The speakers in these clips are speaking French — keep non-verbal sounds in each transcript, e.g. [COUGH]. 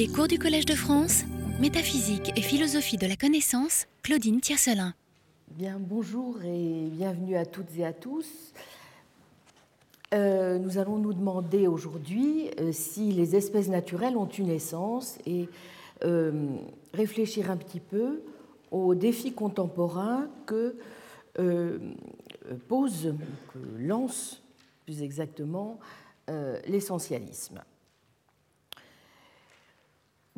Les cours du Collège de France, métaphysique et philosophie de la connaissance, Claudine Tiercelin. Bien, bonjour et bienvenue à toutes et à tous. Euh, nous allons nous demander aujourd'hui euh, si les espèces naturelles ont une essence et euh, réfléchir un petit peu aux défis contemporains que pose, que lance plus exactement l'essentialisme.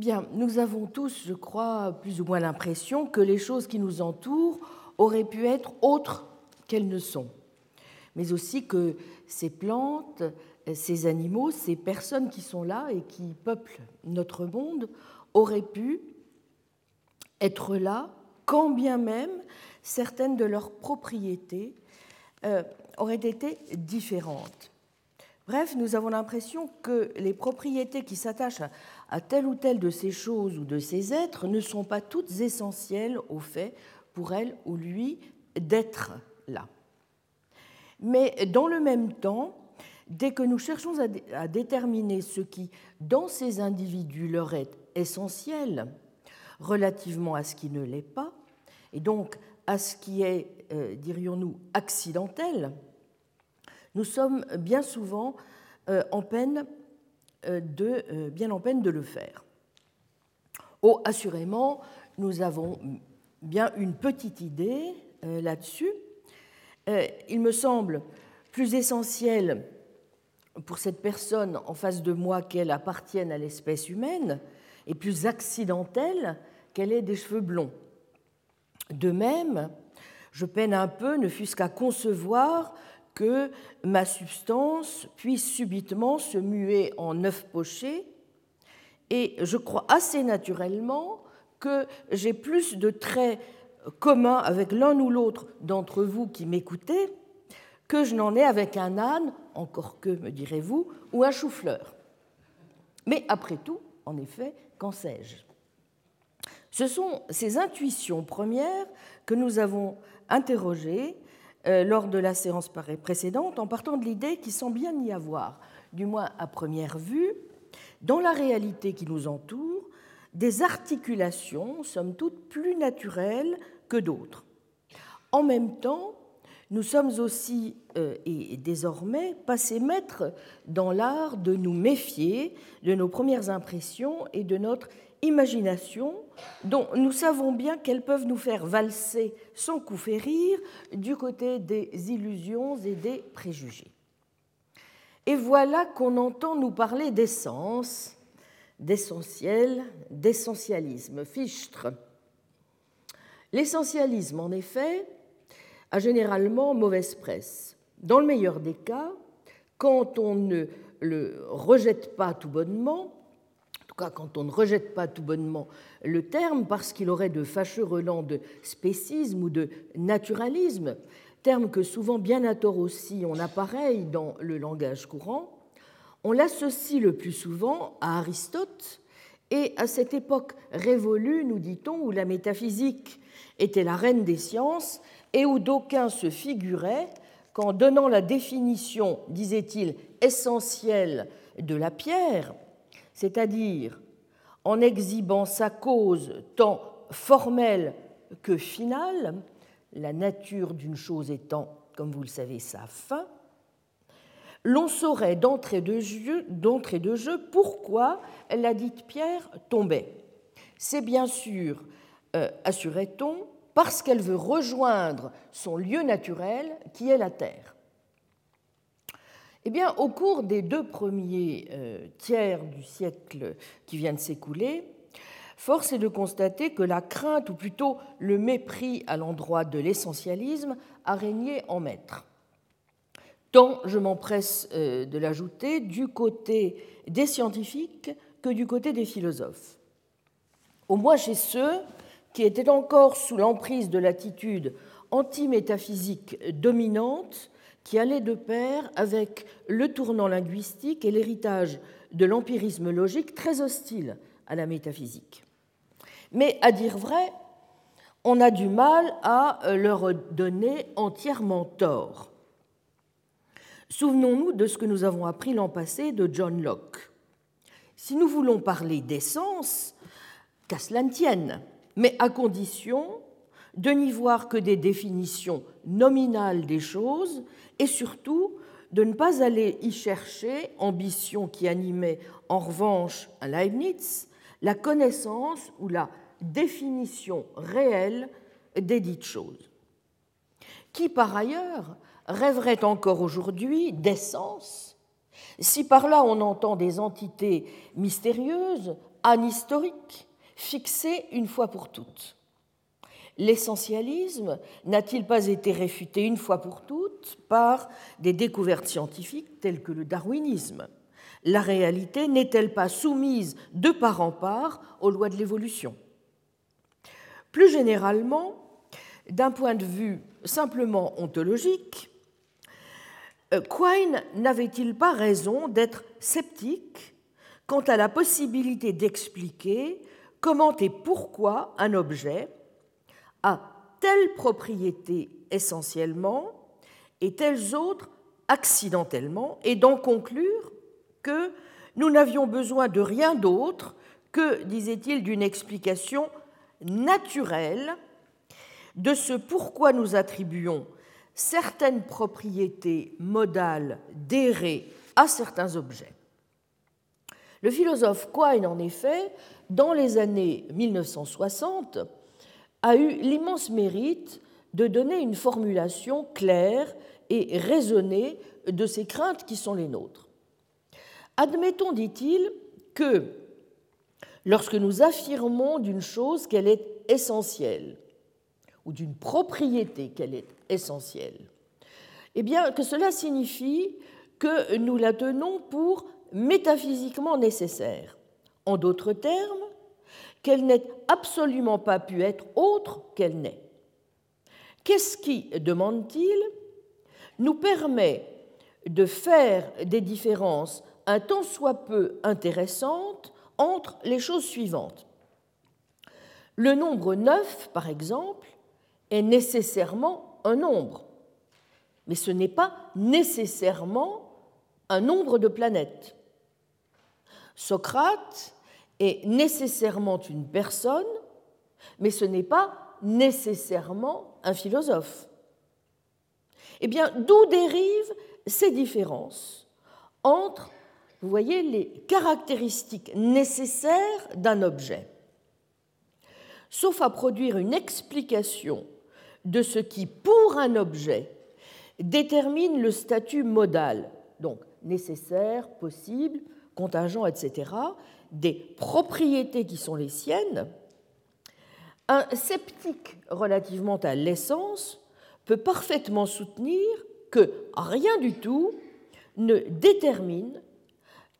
Bien, nous avons tous, je crois, plus ou moins l'impression que les choses qui nous entourent auraient pu être autres qu'elles ne sont, mais aussi que ces plantes, ces animaux, ces personnes qui sont là et qui peuplent notre monde auraient pu être là, quand bien même certaines de leurs propriétés euh, auraient été différentes. Bref, nous avons l'impression que les propriétés qui s'attachent à telle ou telle de ces choses ou de ces êtres ne sont pas toutes essentielles au fait pour elle ou lui d'être là. Mais dans le même temps, dès que nous cherchons à, déterminer ce qui, dans ces individus, leur est essentiel relativement à ce qui ne l'est pas, et donc à ce qui est, euh, dirions-nous, accidentel, nous sommes bien souvent euh, en peine de, bien en peine de le faire. Oh, assurément, nous avons bien une petite idée là-dessus, euh, il me semble plus essentiel pour cette personne en face de moi qu'elle appartienne à l'espèce humaine et plus accidentel qu'elle ait des cheveux blonds. De même, je peine un peu, ne fût-ce qu'à concevoir que ma substance puisse subitement se muer en œuf poché, et je crois assez naturellement que j'ai plus de traits commun avec l'un ou l'autre d'entre vous qui m'écoutez que je n'en ai avec un âne, encore que, me direz-vous, ou un chou-fleur. Mais après tout, en effet, qu'en sais-je? Ce sont ces intuitions premières que nous avons interrogées lors de la séance précédente en partant de l'idée qu'il semble bien y avoir, du moins à première vue, dans la réalité qui nous entoure, des articulations, somme toute, plus naturelles que d'autres. En même temps, nous sommes aussi euh, et désormais passés maîtres dans l'art de nous méfier de nos premières impressions et de notre imagination, dont nous savons bien qu'elles peuvent nous faire valser sans coup férir du côté des illusions et des préjugés. Et voilà qu'on entend nous parler d'essence, d'essentiel, d'essentialisme. Fichtre. L'essentialisme, en effet, a généralement mauvaise presse. Dans le meilleur des cas, quand on ne le rejette pas tout bonnement, en tout cas quand on ne rejette pas tout bonnement le terme parce qu'il aurait de fâcheux relents de spécisme ou de naturalisme, terme que souvent bien à tort aussi on appareille dans le langage courant, on l'associe le plus souvent à Aristote et à cette époque révolue, nous dit-on, où la métaphysique était la reine des sciences et où d'aucuns se figuraient qu'en donnant la définition, disait-il, essentielle de la pierre, c'est-à-dire en exhibant sa cause tant formelle que finale, la nature d'une chose étant, comme vous le savez, sa fin, l'on saurait d'entrée de, jeu, pourquoi la dite pierre tombait. C'est bien sûr, euh, assurait-on, parce qu'elle veut rejoindre son lieu naturel qui est la Terre. Eh bien, au cours des deux premiers euh, tiers du siècle qui vient de s'écouler, force est de constater que la crainte, ou plutôt le mépris à l'endroit de l'essentialisme, a régné en maître tant, je m'empresse euh, de l'ajouter, du côté des scientifiques que du côté des philosophes. Au moins chez ceux qui étaient encore sous l'emprise de l'attitude anti-métaphysique dominante qui allait de pair avec le tournant linguistique et l'héritage de l'empirisme logique très hostile à la métaphysique. Mais à dire vrai, on a du mal à leur donner entièrement tort. Souvenons-nous de ce que nous avons appris l'an passé de John Locke. si nous voulons parler d'essence, qu'à cela ne tienne, mais à condition de n'y voir que des définitions nominales des choses et surtout de ne pas aller y chercher, ambition qui animait en revanche un Leibniz, la connaissance ou la définition réelle des dites choses. Qui par ailleurs rêverait encore aujourd'hui d'essence, si par là on entend des entités mystérieuses, anhistoriques, fixées une fois pour toutes L'essentialisme n'a-t-il pas été réfuté une fois pour toutes par des découvertes scientifiques telles que le darwinisme? La réalité n'est-elle pas soumise de part en part aux lois de l'évolution? Plus généralement, d'un point de vue simplement ontologique, euh, Quine n'avait-il pas raison d'être sceptique quant à la possibilité d'expliquer comment et pourquoi un objet a telle propriété essentiellement et telles autres accidentellement, et d'en conclure que nous n'avions besoin de rien d'autre que, disait-il, d'une explication naturelle de ce pourquoi nous attribuons certaines propriétés modales d'errer à certains objets. Le philosophe Quine, en effet, dans les années 1960, a eu l'immense mérite de donner une formulation claire et raisonnée de ces craintes qui sont les nôtres. Admettons, dit-il, que lorsque nous affirmons d'une chose qu'elle est essentielle, ou d'une propriété qu'elle est essentielle, eh bien que cela signifie que nous la tenons pour métaphysiquement nécessaire. En d'autres termes, qu'elle n'ait absolument pas pu être autre qu'elle n'est. Qu'est-ce qui, demande-t-il, nous permet de faire des différences un tant soit peu intéressantes entre les choses suivantes? Le nombre 9, par exemple, est nécessairement un nombre, mais ce n'est pas nécessairement un nombre de planètes. Socrate est nécessairement une personne, mais ce n'est pas nécessairement un philosophe. Eh bien, d'où dérivent ces différences entre, vous voyez, les caractéristiques nécessaires d'un objet Sauf à produire une explication de ce qui, pour un objet, détermine le statut modal, donc nécessaire, possible, contingent, etc., des propriétés qui sont les siennes, un sceptique relativement à l'essence peut parfaitement soutenir que rien du tout ne détermine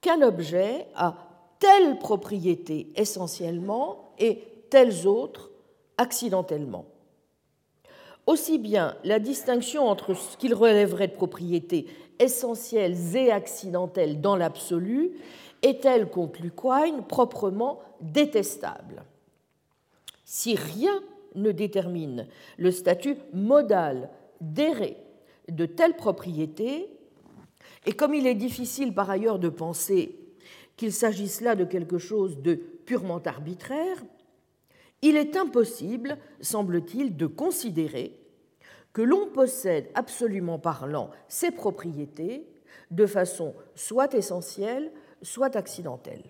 qu'un objet a telle propriété essentiellement et telles autres accidentellement. Aussi bien la distinction entre ce qu'il relèverait de propriétés essentielles et accidentelles dans l'absolu est-elle, conclut Quine, proprement détestable? Si rien ne détermine le statut modal d'errer de telle propriété, et comme il est difficile par ailleurs de penser qu'il s'agisse là de quelque chose de purement arbitraire, il est impossible, semble-t-il, de considérer que l'on possède absolument parlant ces propriétés de façon soit essentielle, soit accidentelle.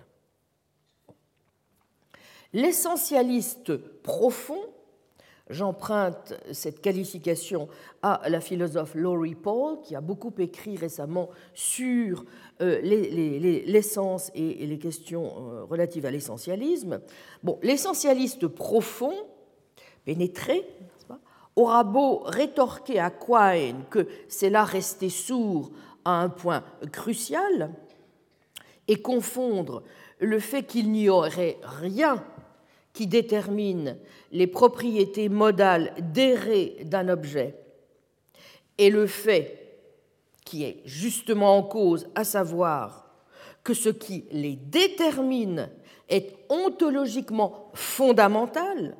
L'essentialiste profond, j'emprunte cette qualification à la philosophe Laurie Paul, qui a beaucoup écrit récemment sur euh, l'essence et les questions euh, relatives à l'essentialisme. L'essentialiste profond, pénétré, aura beau rétorquer à Quine que c'est là rester sourd à un point crucial, et confondre le fait qu'il n'y aurait rien qui détermine les propriétés modales d'errer d'un objet et le fait qui est justement en cause, à savoir que ce qui les détermine est ontologiquement fondamental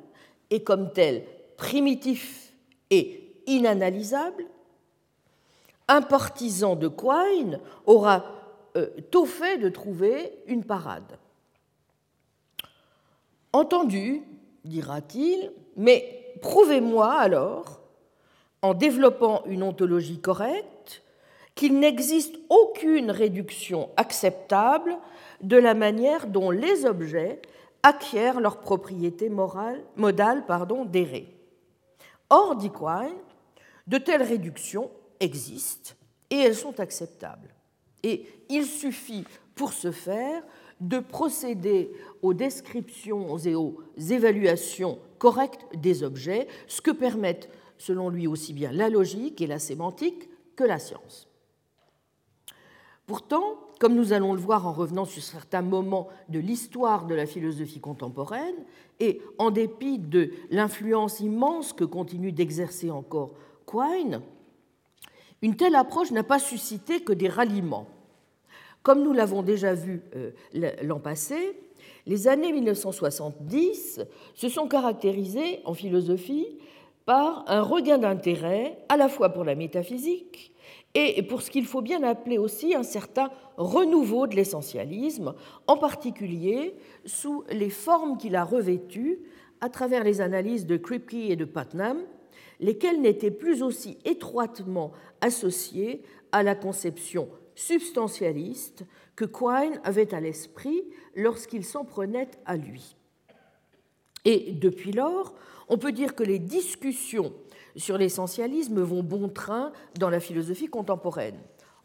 et comme tel primitif et inanalysable, un partisan de Quine aura euh, fait de trouver une parade. Entendu, dira-t-il, mais prouvez-moi alors, en développant une ontologie correcte, qu'il n'existe aucune réduction acceptable de la manière dont les objets acquièrent leur propriété morale, modale pardon, Or, dit Quine, de telles réductions existent et elles sont acceptables. Et il suffit pour ce faire de procéder aux descriptions et aux évaluations correctes des objets, ce que permettent, selon lui, aussi bien la logique et la sémantique que la science. Pourtant, comme nous allons le voir en revenant sur certains moments de l'histoire de la philosophie contemporaine, et en dépit de l'influence immense que continue d'exercer encore Quine, une telle approche n'a pas suscité que des ralliements. Comme nous l'avons déjà vu euh, l'an passé, les années 1970 se sont caractérisées en philosophie par un regain d'intérêt à la fois pour la métaphysique et pour ce qu'il faut bien appeler aussi un certain renouveau de l'essentialisme, en particulier sous les formes qu'il a revêtues à travers les analyses de Kripke et de Putnam, lesquelles n'étaient plus aussi étroitement associées à la conception substantialiste que Quine avait à l'esprit lorsqu'il s'en prenait à lui. Et depuis lors, on peut dire que les discussions sur l'essentialisme vont bon train dans la philosophie contemporaine.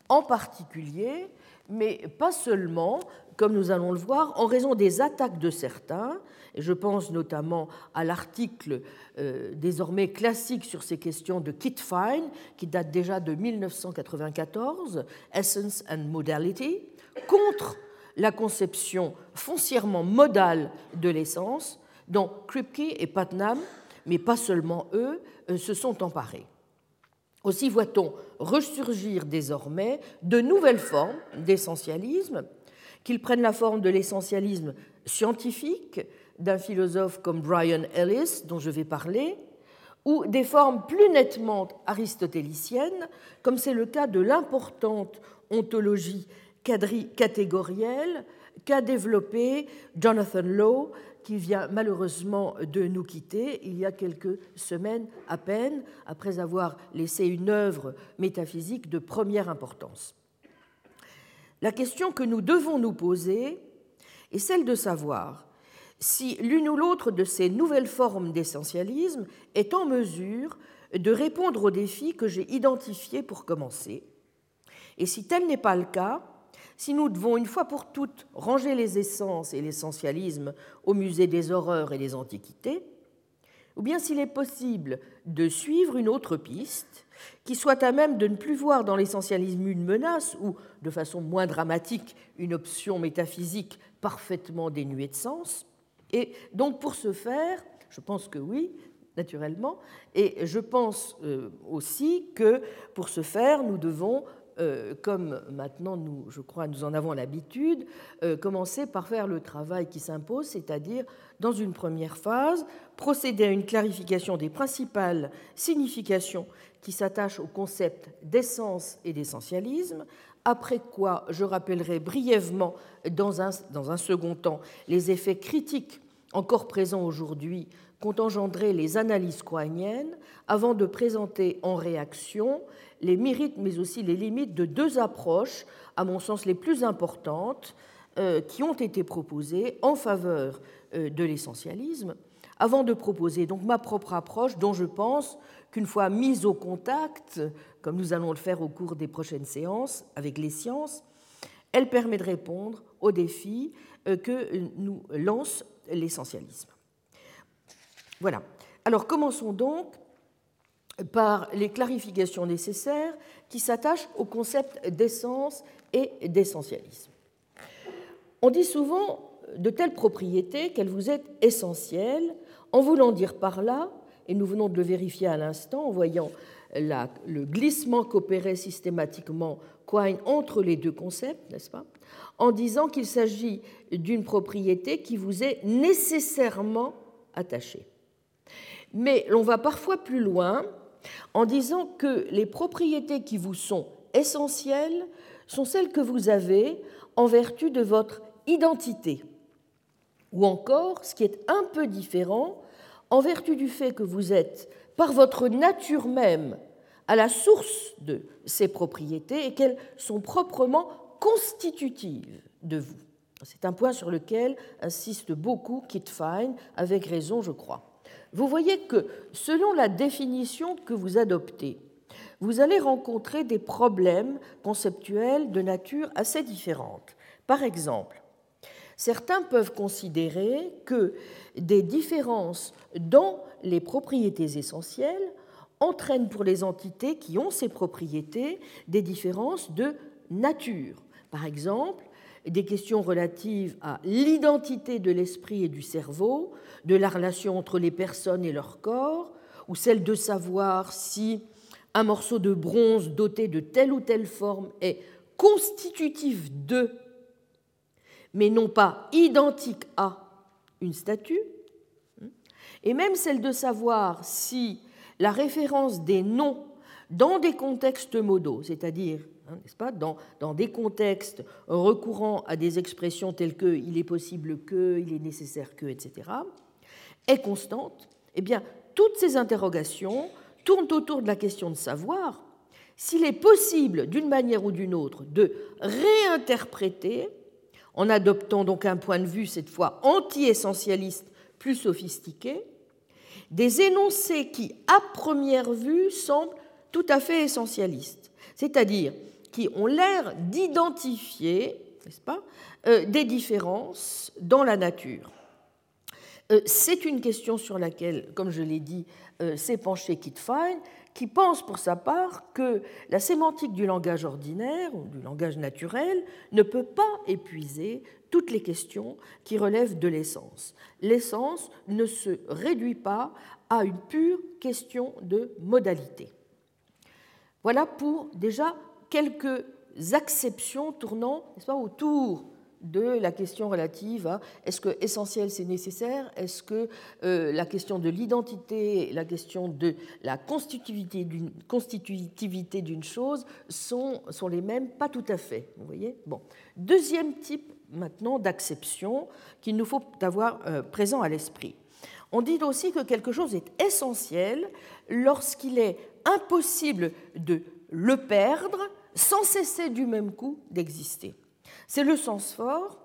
En particulier, mais pas seulement, comme nous allons le voir, en raison des attaques de certains, et je pense notamment à l'article euh, désormais classique sur ces questions de Kit Fine, qui date déjà de 1994, Essence and Modality, contre la conception foncièrement modale de l'essence, dont Kripke et Putnam mais pas seulement eux, euh, se sont emparés. Aussi voit-on ressurgir désormais de nouvelles formes d'essentialisme, qu'ils prennent la forme de l'essentialisme scientifique d'un philosophe comme Brian Ellis, dont je vais parler, ou des formes plus nettement aristotéliciennes, comme c'est le cas de l'importante ontologie catégorielle qu'a développée Jonathan Lowe qui vient malheureusement de nous quitter il y a quelques semaines à peine, après avoir laissé une œuvre métaphysique de première importance. La question que nous devons nous poser est celle de savoir si l'une ou l'autre de ces nouvelles formes d'essentialisme est en mesure de répondre aux défis que j'ai identifiés pour commencer, et si tel n'est pas le cas, si nous devons une fois pour toutes ranger les essences et l'essentialisme au musée des horreurs et des antiquités, ou bien s'il est possible de suivre une autre piste qui soit à même de ne plus voir dans l'essentialisme une menace ou, de façon moins dramatique, une option métaphysique parfaitement dénuée de sens. Et donc pour ce faire, je pense que oui, naturellement, et je pense euh, aussi que pour ce faire, nous devons euh, comme maintenant, nous, je crois, nous en avons l'habitude, euh, commencer par faire le travail qui s'impose, c'est-à-dire, dans une première phase, procéder à une clarification des principales significations qui s'attachent au concept d'essence et d'essentialisme, après quoi je rappellerai brièvement, dans un, dans un second temps, les effets critiques encore présents aujourd'hui qu'ont engendré les analyses coaniennes, avant de présenter en réaction les mérites mais aussi les limites de deux approches, à mon sens les plus importantes, euh, qui ont été proposées en faveur euh, de l'essentialisme, avant de proposer donc ma propre approche dont je pense qu'une fois mise au contact, comme nous allons le faire au cours des prochaines séances avec les sciences, elle permet de répondre aux défis euh, que nous lance l'essentialisme. Voilà. Alors commençons donc par les clarifications nécessaires qui s'attachent au concept d'essence et d'essentialisme. On dit souvent de telles propriétés qu'elles vous est essentielles, en voulant dire par là, et nous venons de le vérifier à l'instant en voyant le glissement qu'opérait systématiquement Quine entre les deux concepts, n'est-ce pas En disant qu'il s'agit d'une propriété qui vous est nécessairement attachée. Mais l'on va parfois plus loin en disant que les propriétés qui vous sont essentielles sont celles que vous avez en vertu de votre identité. Ou encore, ce qui est un peu différent, en vertu du fait que vous êtes, par votre nature même, à la source de ces propriétés et qu'elles sont proprement constitutives de vous. C'est un point sur lequel insiste beaucoup Kit Fine, avec raison, je crois. Vous voyez que, selon la définition que vous adoptez, vous allez rencontrer des problèmes conceptuels de nature assez différente. Par exemple, certains peuvent considérer que des différences dans les propriétés essentielles entraînent pour les entités qui ont ces propriétés des différences de nature. Par exemple, des questions relatives à l'identité de l'esprit et du cerveau, de la relation entre les personnes et leur corps, ou celle de savoir si un morceau de bronze doté de telle ou telle forme est constitutif de, mais non pas identique à une statue, et même celle de savoir si la référence des noms dans des contextes modaux, c'est-à-dire Hein, n'est-ce pas, dans, dans, des contextes recourant à des expressions telles que il est possible que, il est nécessaire que, etc., est constante, eh bien, toutes ces interrogations tournent autour de la question de savoir s'il est possible, d'une manière ou d'une autre, de réinterpréter, en adoptant donc un point de vue cette fois anti-essentialiste plus sophistiqué, des énoncés qui, à première vue, semblent tout à fait essentialistes, c'est-à-dire qui ont l'air d'identifier, n'est-ce pas, euh, des différences dans la nature. Euh, c'est une question sur laquelle, comme je l'ai dit, euh, s'est penché Kit Fine, qui pense pour sa part que la sémantique du langage ordinaire ou du langage naturel ne peut pas épuiser toutes les questions qui relèvent de l'essence. L'essence ne se réduit pas à une pure question de modalité. Voilà pour déjà quelques acceptions tournant autour de la question relative à est-ce que essentiel c'est nécessaire, est-ce que euh, la question de l'identité, la question de la constitutivité d'une, chose sont, sont les mêmes Pas tout à fait. Vous voyez? Bon. Deuxième type maintenant d'acception qu'il nous faut avoir euh, présent à l'esprit. On dit aussi que quelque chose est essentiel lorsqu'il est impossible de le perdre sans cesser du même coup d'exister. C'est le sens fort,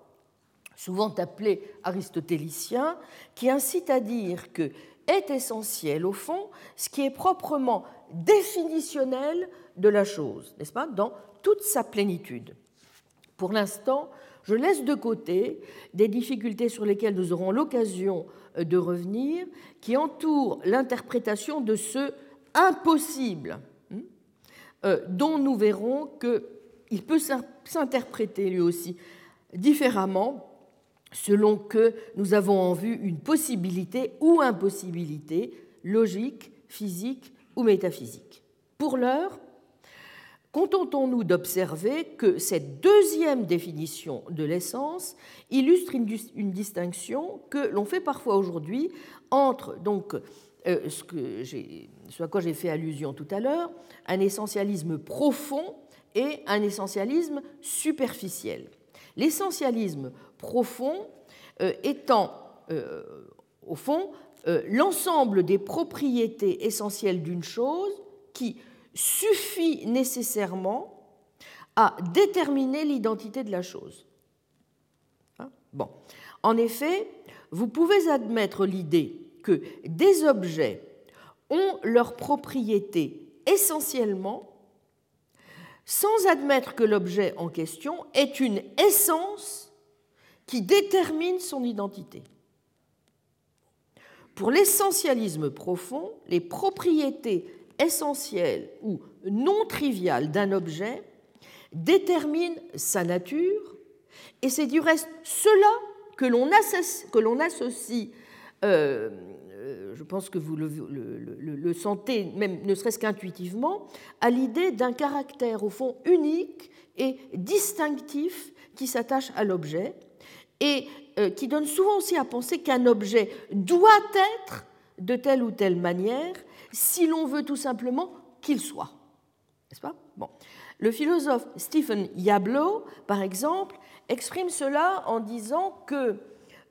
souvent appelé aristotélicien, qui incite à dire que est essentiel, au fond, ce qui est proprement définitionnel de la chose, n'est-ce pas, dans toute sa plénitude. Pour l'instant, je laisse de côté des difficultés sur lesquelles nous aurons l'occasion euh, de revenir, qui entourent l'interprétation de ce impossible euh, dont nous verrons qu'il peut s'interpréter lui aussi différemment selon que nous avons en vue une possibilité ou impossibilité logique, physique ou métaphysique. Pour l'heure, contentons-nous d'observer que cette deuxième définition de l'essence illustre une, distinction que l'on fait parfois aujourd'hui entre donc euh, ce à quoi j'ai fait allusion tout à l'heure, un essentialisme profond et un essentialisme superficiel. L'essentialisme profond euh, étant, euh, au fond, l'ensemble des propriétés essentielles d'une chose qui suffit nécessairement à déterminer l'identité de la chose. Hein? Bon. En effet, vous pouvez admettre l'idée que des objets ont leur propriété essentiellement sans admettre que l'objet en question est une essence qui détermine son identité. Pour l'essentialisme profond, les propriétés essentielles ou non triviales d'un objet déterminent sa nature, et c'est du reste cela que l'on associe euh, je pense que vous le, sentez, même ne serait-ce qu'intuitivement, à l'idée d'un caractère au fond unique et distinctif qui s'attache à l'objet et euh, qui donne souvent aussi à penser qu'un objet doit être de telle ou telle manière si l'on veut tout simplement qu'il soit. N'est-ce pas? Bon. Le philosophe Stephen Yablo, par exemple, exprime cela en disant que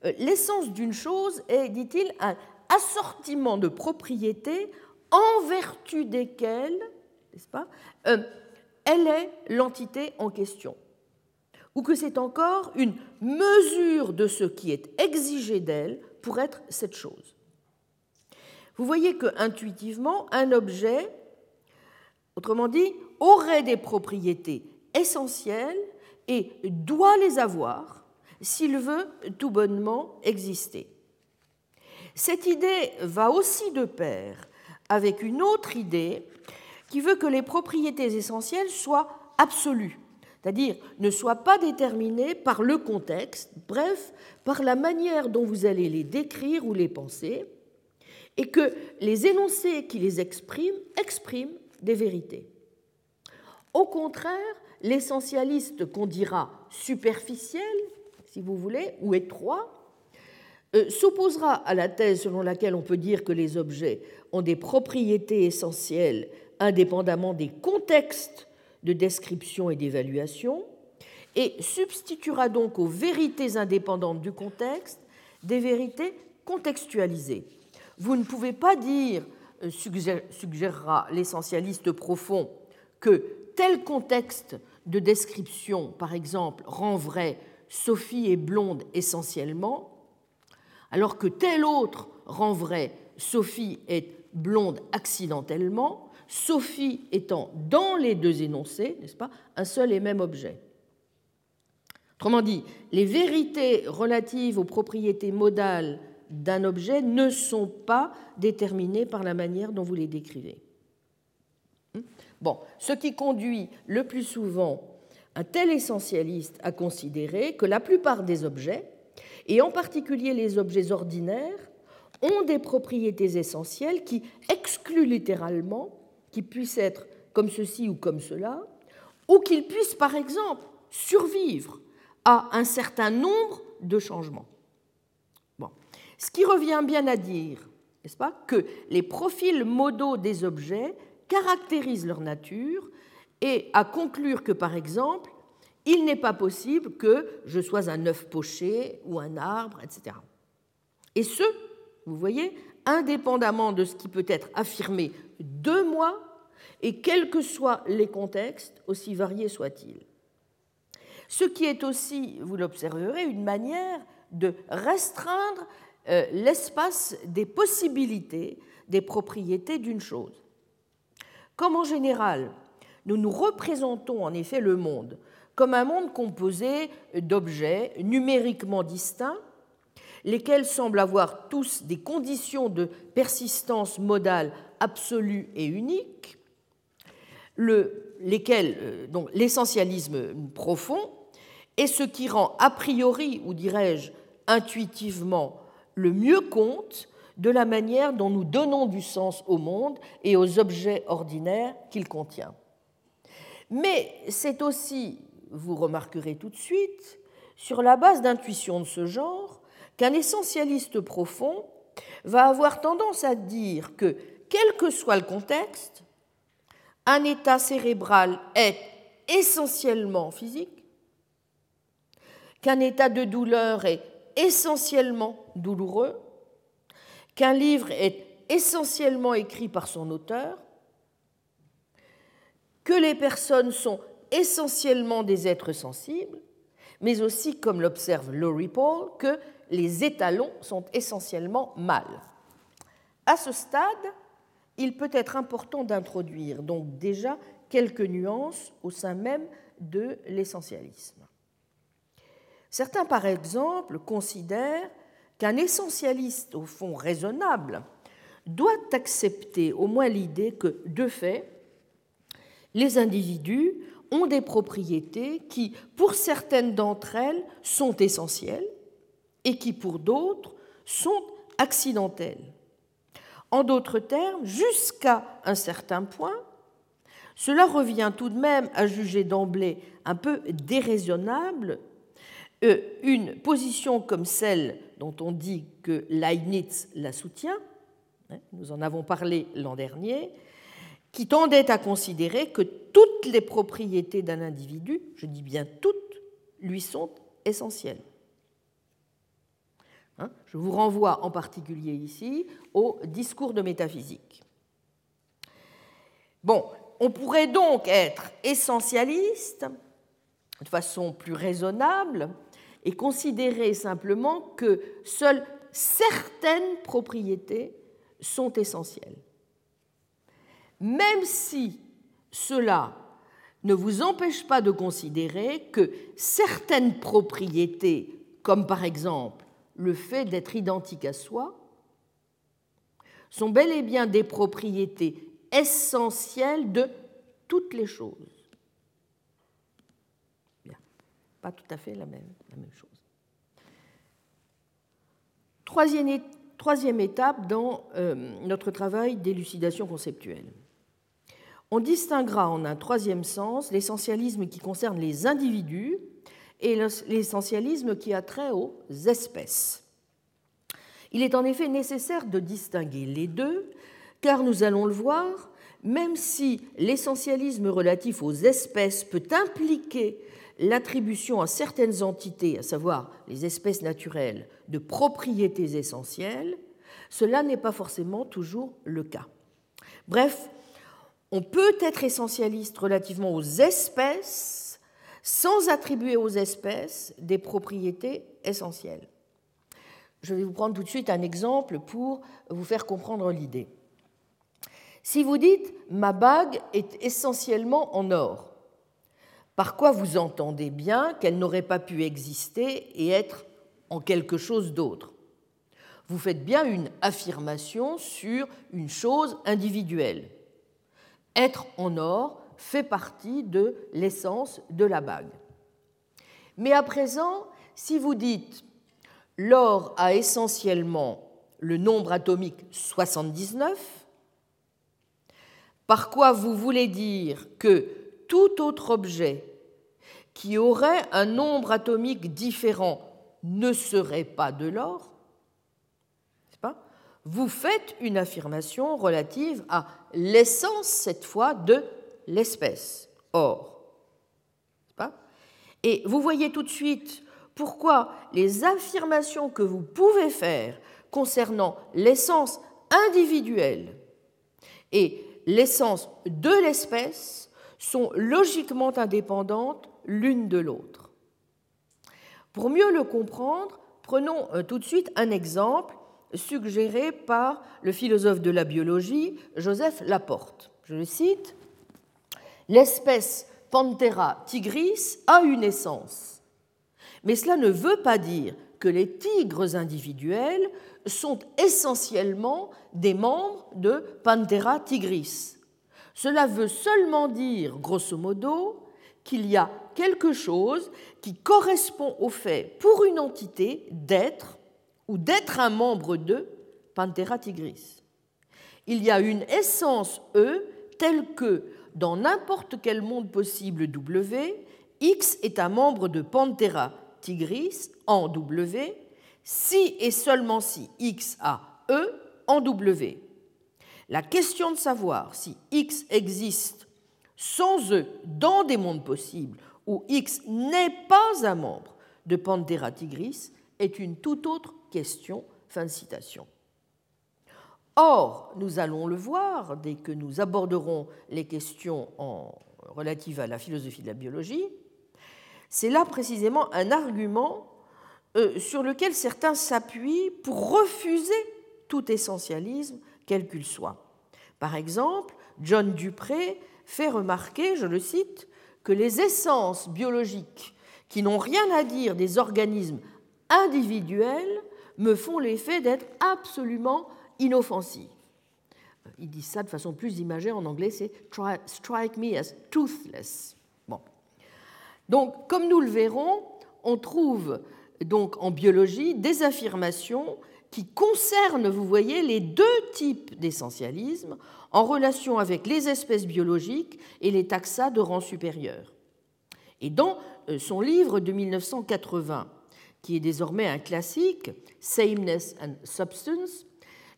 euh, l'essence d'une chose est, dit-il, un assortiment de propriétés en vertu desquelles, n'est-ce pas, euh, elle est l'entité en question, ou que c'est encore une mesure de ce qui est exigé d'elle pour être cette chose. Vous voyez que intuitivement, un objet, autrement dit, aurait des propriétés essentielles et doit les avoir s'il veut tout bonnement exister. Cette idée va aussi de pair avec une autre idée qui veut que les propriétés essentielles soient absolues, c'est-à-dire ne soient pas déterminées par le contexte, bref, par la manière dont vous allez les décrire ou les penser, et que les énoncés qui les expriment expriment des vérités. Au contraire, l'essentialiste qu'on dira superficiel, si vous voulez, ou étroit, s'opposera à la thèse selon laquelle on peut dire que les objets ont des propriétés essentielles indépendamment des contextes de description et d'évaluation, et substituera donc aux vérités indépendantes du contexte des vérités contextualisées. Vous ne pouvez pas dire, euh, suggérera l'essentialiste profond, que tel contexte de description, par exemple, rend vrai Sophie est blonde essentiellement, alors que tel autre rend vrai Sophie est blonde accidentellement, Sophie étant dans les deux énoncés, n'est-ce pas, un seul et même objet. Autrement dit, les vérités relatives aux propriétés modales d'un objet ne sont pas déterminées par la manière dont vous les décrivez. Bon, ce qui conduit le plus souvent un tel essentialiste à considérer que la plupart des objets, et en particulier les objets ordinaires, ont des propriétés essentielles qui excluent littéralement qu'ils puissent être comme ceci ou comme cela, ou qu'ils puissent par exemple survivre à un certain nombre de changements. Ce qui revient bien à dire, n'est-ce pas, que les profils modaux des objets caractérisent leur nature et à conclure que, par exemple, il n'est pas possible que je sois un œuf poché ou un arbre, etc. Et ce, vous voyez, indépendamment de ce qui peut être affirmé de moi, et quels que soient les contextes, aussi variés soient-ils. Ce qui est aussi, vous l'observerez, une manière de restreindre euh, l'espace des possibilités, des propriétés d'une chose. Comme en général, nous nous représentons en effet le monde comme un monde composé d'objets numériquement distincts, lesquels semblent avoir tous des conditions de persistance modale absolue et unique, le, lesquels, euh, donc l'essentialisme profond est ce qui rend a priori, ou dirais-je intuitivement, le mieux compte de la manière dont nous donnons du sens au monde et aux objets ordinaires qu'il contient. Mais c'est aussi, vous remarquerez tout de suite, sur la base d'intuitions de ce genre, qu'un essentialiste profond va avoir tendance à dire que, quel que soit le contexte, un état cérébral est essentiellement physique, qu'un état de douleur est essentiellement douloureux, qu'un livre est essentiellement écrit par son auteur, que les personnes sont essentiellement des êtres sensibles, mais aussi, comme l'observe Laurie Paul, que les étalons sont essentiellement mâles. À ce stade, il peut être important d'introduire donc déjà quelques nuances au sein même de l'essentialisme. Certains, par exemple, considèrent qu'un essentialiste, au fond raisonnable, doit accepter au moins l'idée que, de fait, les individus ont des propriétés qui, pour certaines d'entre elles, sont essentielles et qui, pour d'autres, sont accidentelles. En d'autres termes, jusqu'à un certain point, cela revient tout de même à juger d'emblée un peu déraisonnable euh, une position comme celle dont on dit que Leibniz la soutient, hein, nous en avons parlé l'an dernier, qui tendait à considérer que toutes les propriétés d'un individu, je dis bien toutes, lui sont essentielles. Hein, je vous renvoie en particulier ici au discours de métaphysique. Bon, on pourrait donc être essentialiste de façon plus raisonnable et considérer simplement que seules certaines propriétés sont essentielles. Même si cela ne vous empêche pas de considérer que certaines propriétés, comme par exemple le fait d'être identique à soi, sont bel et bien des propriétés essentielles de toutes les choses. Pas tout à fait la même, chose. Troisième, troisième étape dans euh, notre travail d'élucidation conceptuelle. On distinguera en un troisième sens l'essentialisme qui concerne les individus et l'essentialisme qui a trait aux espèces. Il est en effet nécessaire de distinguer les deux, car nous allons le voir, même si l'essentialisme relatif aux espèces peut impliquer l'attribution à certaines entités, à savoir les espèces naturelles, de propriétés essentielles, cela n'est pas forcément toujours le cas. Bref, on peut être essentialiste relativement aux espèces sans attribuer aux espèces des propriétés essentielles. Je vais vous prendre tout de suite un exemple pour vous faire comprendre l'idée. Si vous dites ma bague est essentiellement en or, par quoi vous entendez bien qu'elle n'aurait pas pu exister et être en quelque chose d'autre? Vous faites bien une affirmation sur une chose individuelle être en or fait partie de l'essence de la bague. Mais à présent, si vous dites l'or a essentiellement le nombre atomique 79, par quoi vous voulez dire que tout autre objet qui aurait un nombre atomique différent ne serait pas de l'or? Vous faites une affirmation relative à l'essence, cette fois, de l'espèce. Or, et vous voyez tout de suite pourquoi les affirmations que vous pouvez faire concernant l'essence individuelle et l'essence de l'espèce sont logiquement indépendantes l'une de l'autre. Pour mieux le comprendre, prenons euh, tout de suite un exemple suggéré par le philosophe de la biologie Joseph Laporte. Je le cite L'espèce Panthera tigris a une essence, mais cela ne veut pas dire que les tigres individuels sont essentiellement des membres de Panthera tigris. Cela veut seulement dire, grosso modo, qu'il y a quelque chose qui correspond au fait pour une entité d'être ou d'être un membre de Panthera tigris. Il y a une essence E telle que, dans n'importe quel monde possible W, X est un membre de Panthera tigris en W, si et seulement si X a E en W. La question de savoir si X existe sans E dans des mondes possibles où X n'est pas un membre de Panthera tigris est une toute autre question. Fin de citation. Or, nous allons le voir dès que nous aborderons les questions relatives à la philosophie de la biologie, c'est là précisément un argument euh, sur lequel certains s'appuient pour refuser tout essentialisme, quel qu'il soit. Par exemple, John Dupré fait remarquer, je le cite, que les essences biologiques qui n'ont rien à dire des organismes individuels me font l'effet d'être absolument inoffensifs. Ils disent ça de façon plus imagée en anglais, c'est strike me as toothless. Bon. Donc, comme nous le verrons, on trouve donc en biologie des affirmations qui concernent, vous voyez, les deux types d'essentialisme en relation avec les espèces biologiques et les taxa de rang supérieur. Et dans euh, son livre de 1980, qui est désormais un classique, Sameness and Substance,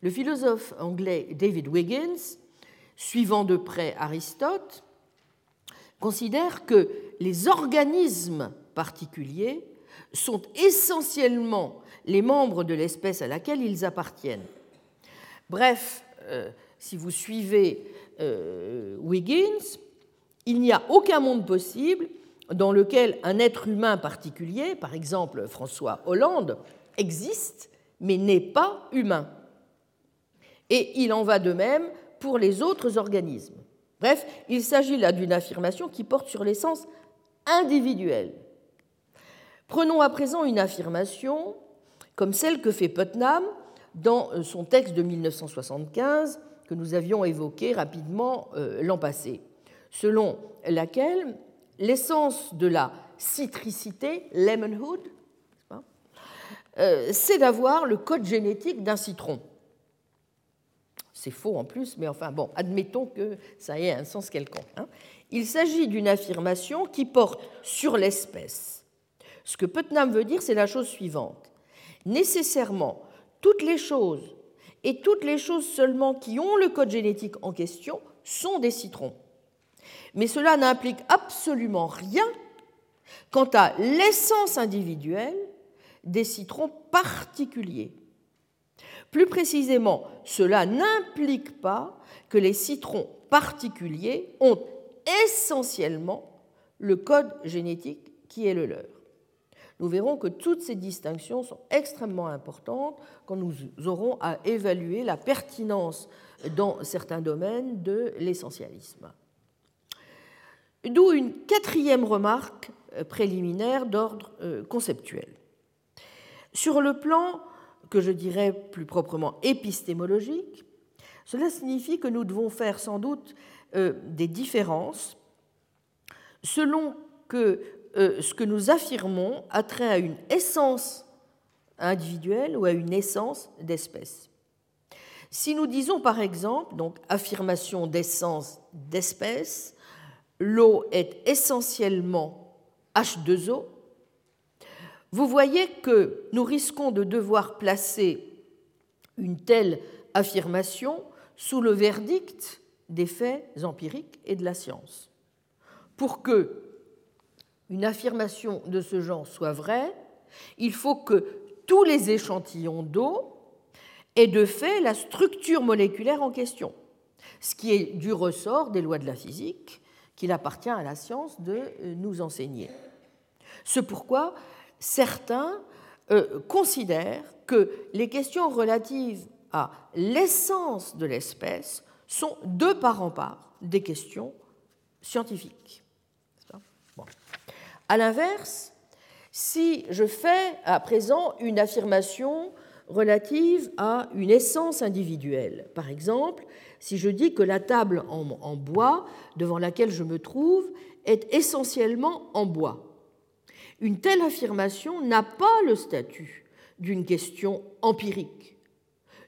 le philosophe anglais David Wiggins, suivant de près Aristote, considère que les organismes particuliers sont essentiellement les membres de l'espèce à laquelle ils appartiennent. Bref, euh, si vous suivez euh, Wiggins, il n'y a aucun monde possible dans lequel un être humain particulier, par exemple François Hollande, existe mais n'est pas humain. Et il en va de même pour les autres organismes. Bref, il s'agit là d'une affirmation qui porte sur l'essence individuelle. Prenons à présent une affirmation comme celle que fait Putnam dans euh, son texte de 1975 que nous avions évoqué rapidement euh, l'an passé, selon laquelle l'essence de la citricité, lemonhood, euh, c'est d'avoir le code génétique d'un citron. C'est faux en plus, mais enfin bon, admettons que ça ait un sens quelconque. Hein. Il s'agit d'une affirmation qui porte sur l'espèce. Ce que Putnam veut dire, c'est la chose suivante. Nécessairement, toutes les choses, et toutes les choses seulement qui ont le code génétique en question, sont des citrons. Mais cela n'implique absolument rien quant à l'essence individuelle des citrons particuliers. Plus précisément, cela n'implique pas que les citrons particuliers ont essentiellement le code génétique qui est le leur. Nous verrons que toutes ces distinctions sont extrêmement importantes quand nous aurons à évaluer la pertinence dans certains domaines de l'essentialisme. D'où une quatrième remarque préliminaire d'ordre euh, conceptuel. Sur le plan que je dirais plus proprement épistémologique, cela signifie que nous devons faire sans doute euh, des différences selon que euh, ce que nous affirmons a trait à une essence individuelle ou à une essence d'espèce. Si nous disons par exemple, donc affirmation d'essence d'espèce, l'eau est essentiellement H2O, vous voyez que nous risquons de devoir placer une telle affirmation sous le verdict des faits empiriques et de la science. Pour que une affirmation de ce genre soit vraie, il faut que tous les échantillons d'eau aient de fait la structure moléculaire en question, ce qui est du ressort des lois de la physique qu'il appartient à la science de nous enseigner. C'est pourquoi certains euh, considèrent que les questions relatives à l'essence de l'espèce sont de part en part des questions scientifiques. À l'inverse, si je fais à présent une affirmation relative à une essence individuelle, par exemple, si je dis que la table en bois devant laquelle je me trouve est essentiellement en bois, une telle affirmation n'a pas le statut d'une question empirique,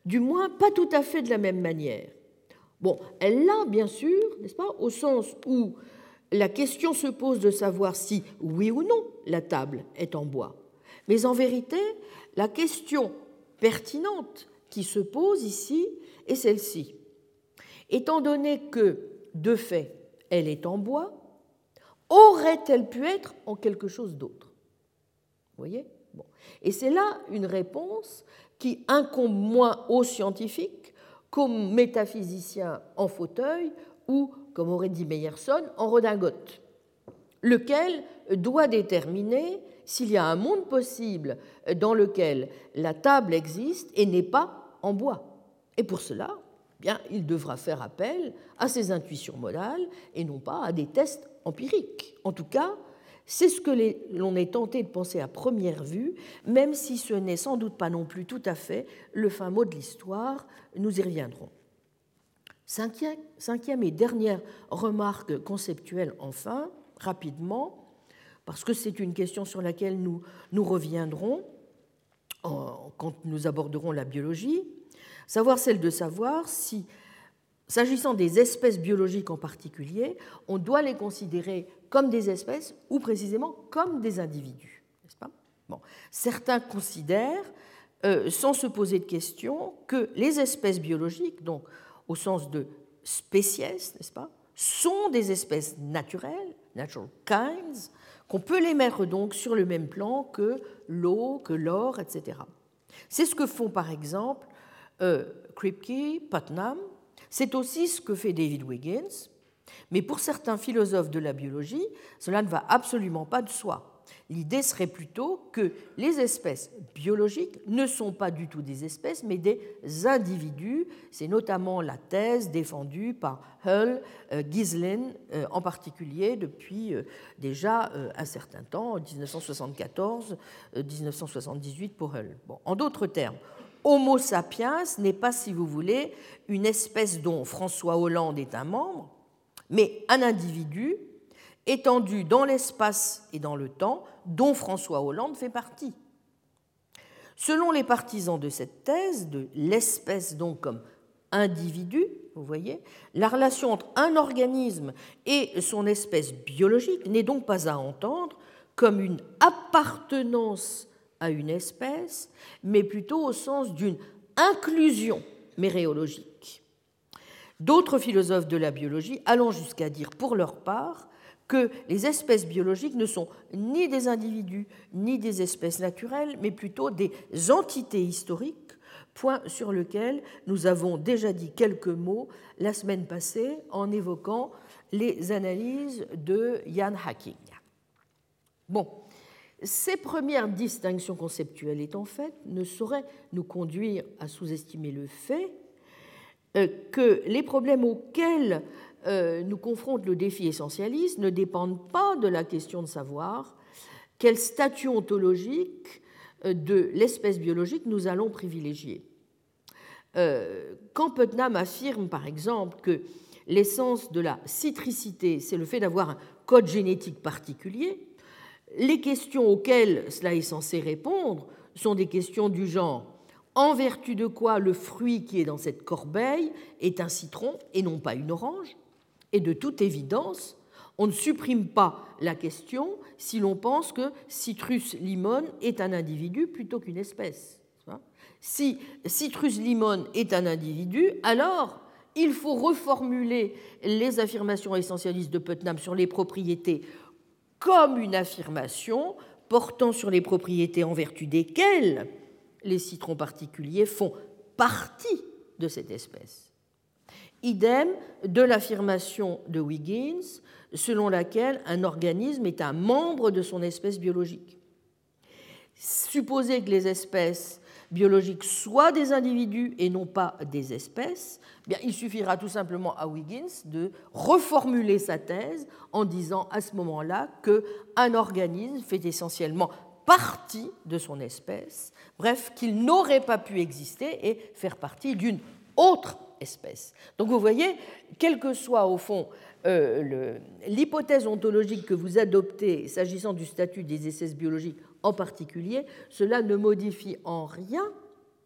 du moins pas tout à fait de la même manière. Bon, elle l'a bien sûr, n'est-ce pas, au sens où la question se pose de savoir si, oui ou non, la table est en bois. Mais en vérité, la question pertinente qui se pose ici est celle-ci. Étant donné que, de fait, elle est en bois, aurait-elle pu être en quelque chose d'autre? Vous voyez? Et c'est là une réponse qui incombe moins aux scientifiques qu'aux métaphysiciens en fauteuil ou, comme aurait dit Meyerson, en redingote, lequel doit déterminer s'il y a un monde possible dans lequel la table existe et n'est pas en bois. Et pour cela, il devra faire appel à ses intuitions modales et non pas à des tests empiriques. En tout cas, c'est ce que l'on est tenté de penser à première vue, même si ce n'est sans doute pas non plus tout à fait le fin mot de l'histoire, nous y reviendrons. Cinquième, et dernière remarque conceptuelle enfin, rapidement, parce que c'est une question sur laquelle nous, nous reviendrons quand nous aborderons la biologie, savoir celle de savoir si S'agissant des espèces biologiques en particulier, on doit les considérer comme des espèces ou précisément comme des individus. Pas? Bon. Certains considèrent, euh, sans se poser de questions, que les espèces biologiques, donc au sens de spécies, n'est-ce pas, sont des espèces naturelles, natural kinds, qu'on peut les mettre donc sur le même plan que l'eau, que l'or, etc. C'est ce que font par exemple euh, Kripke, Putnam, c'est aussi ce que fait David Wiggins, mais pour certains philosophes de la biologie, cela ne va absolument pas de soi. L'idée serait plutôt que les espèces biologiques ne sont pas du tout des espèces, mais des individus. C'est notamment la thèse défendue par Hull, euh, Gislin euh, en particulier depuis déjà un certain temps, 1974-1978 pour Hull. En d'autres termes, Homo sapiens n'est pas, si vous voulez, une espèce dont François Hollande est un membre, mais un individu étendu dans l'espace et dans le temps, dont François Hollande fait partie. Selon les partisans de cette thèse, de l'espèce donc comme individu, vous voyez, la relation entre un organisme et son espèce biologique n'est donc pas à entendre comme une appartenance à une espèce, mais plutôt au sens d'une inclusion méréologique. D'autres philosophes de la biologie allant jusqu'à dire pour leur part que les espèces biologiques ne sont ni des individus ni des espèces naturelles, mais plutôt des entités historiques, point sur lequel nous avons déjà dit quelques mots la semaine passée en évoquant les analyses de Jan Hacking. Bon, ces premières distinctions conceptuelles étant faites, ne sauraient nous conduire à sous-estimer le fait euh, que les problèmes auxquels euh, nous confronte le défi essentialiste ne dépendent pas de la question de savoir quel statut ontologique euh, de l'espèce biologique nous allons privilégier. Quand Putnam affirme, par exemple, que l'essence de la citricité, c'est le fait d'avoir un code génétique particulier, les questions auxquelles cela est censé répondre sont des questions du genre en vertu de quoi le fruit qui est dans cette corbeille est un citron et non pas une orange? Et de toute évidence, on ne supprime pas la question si l'on pense que Citrus limon est un individu plutôt qu'une espèce. Si Citrus limon est un individu, alors il faut reformuler les affirmations essentialistes de Putnam sur les propriétés comme une affirmation portant sur les propriétés en vertu desquelles les citrons particuliers font partie de cette espèce. Idem de l'affirmation de Wiggins selon laquelle un organisme est un membre de son espèce biologique. Supposer que les espèces biologiques soient des individus et non pas des espèces, eh bien, il suffira tout simplement à Wiggins de reformuler sa thèse en disant à ce moment-là qu'un organisme fait essentiellement partie de son espèce, bref, qu'il n'aurait pas pu exister et faire partie d'une autre espèce. Donc vous voyez, quelle que soit au fond euh, l'hypothèse ontologique que vous adoptez s'agissant du statut des espèces biologiques en particulier, cela ne modifie en rien,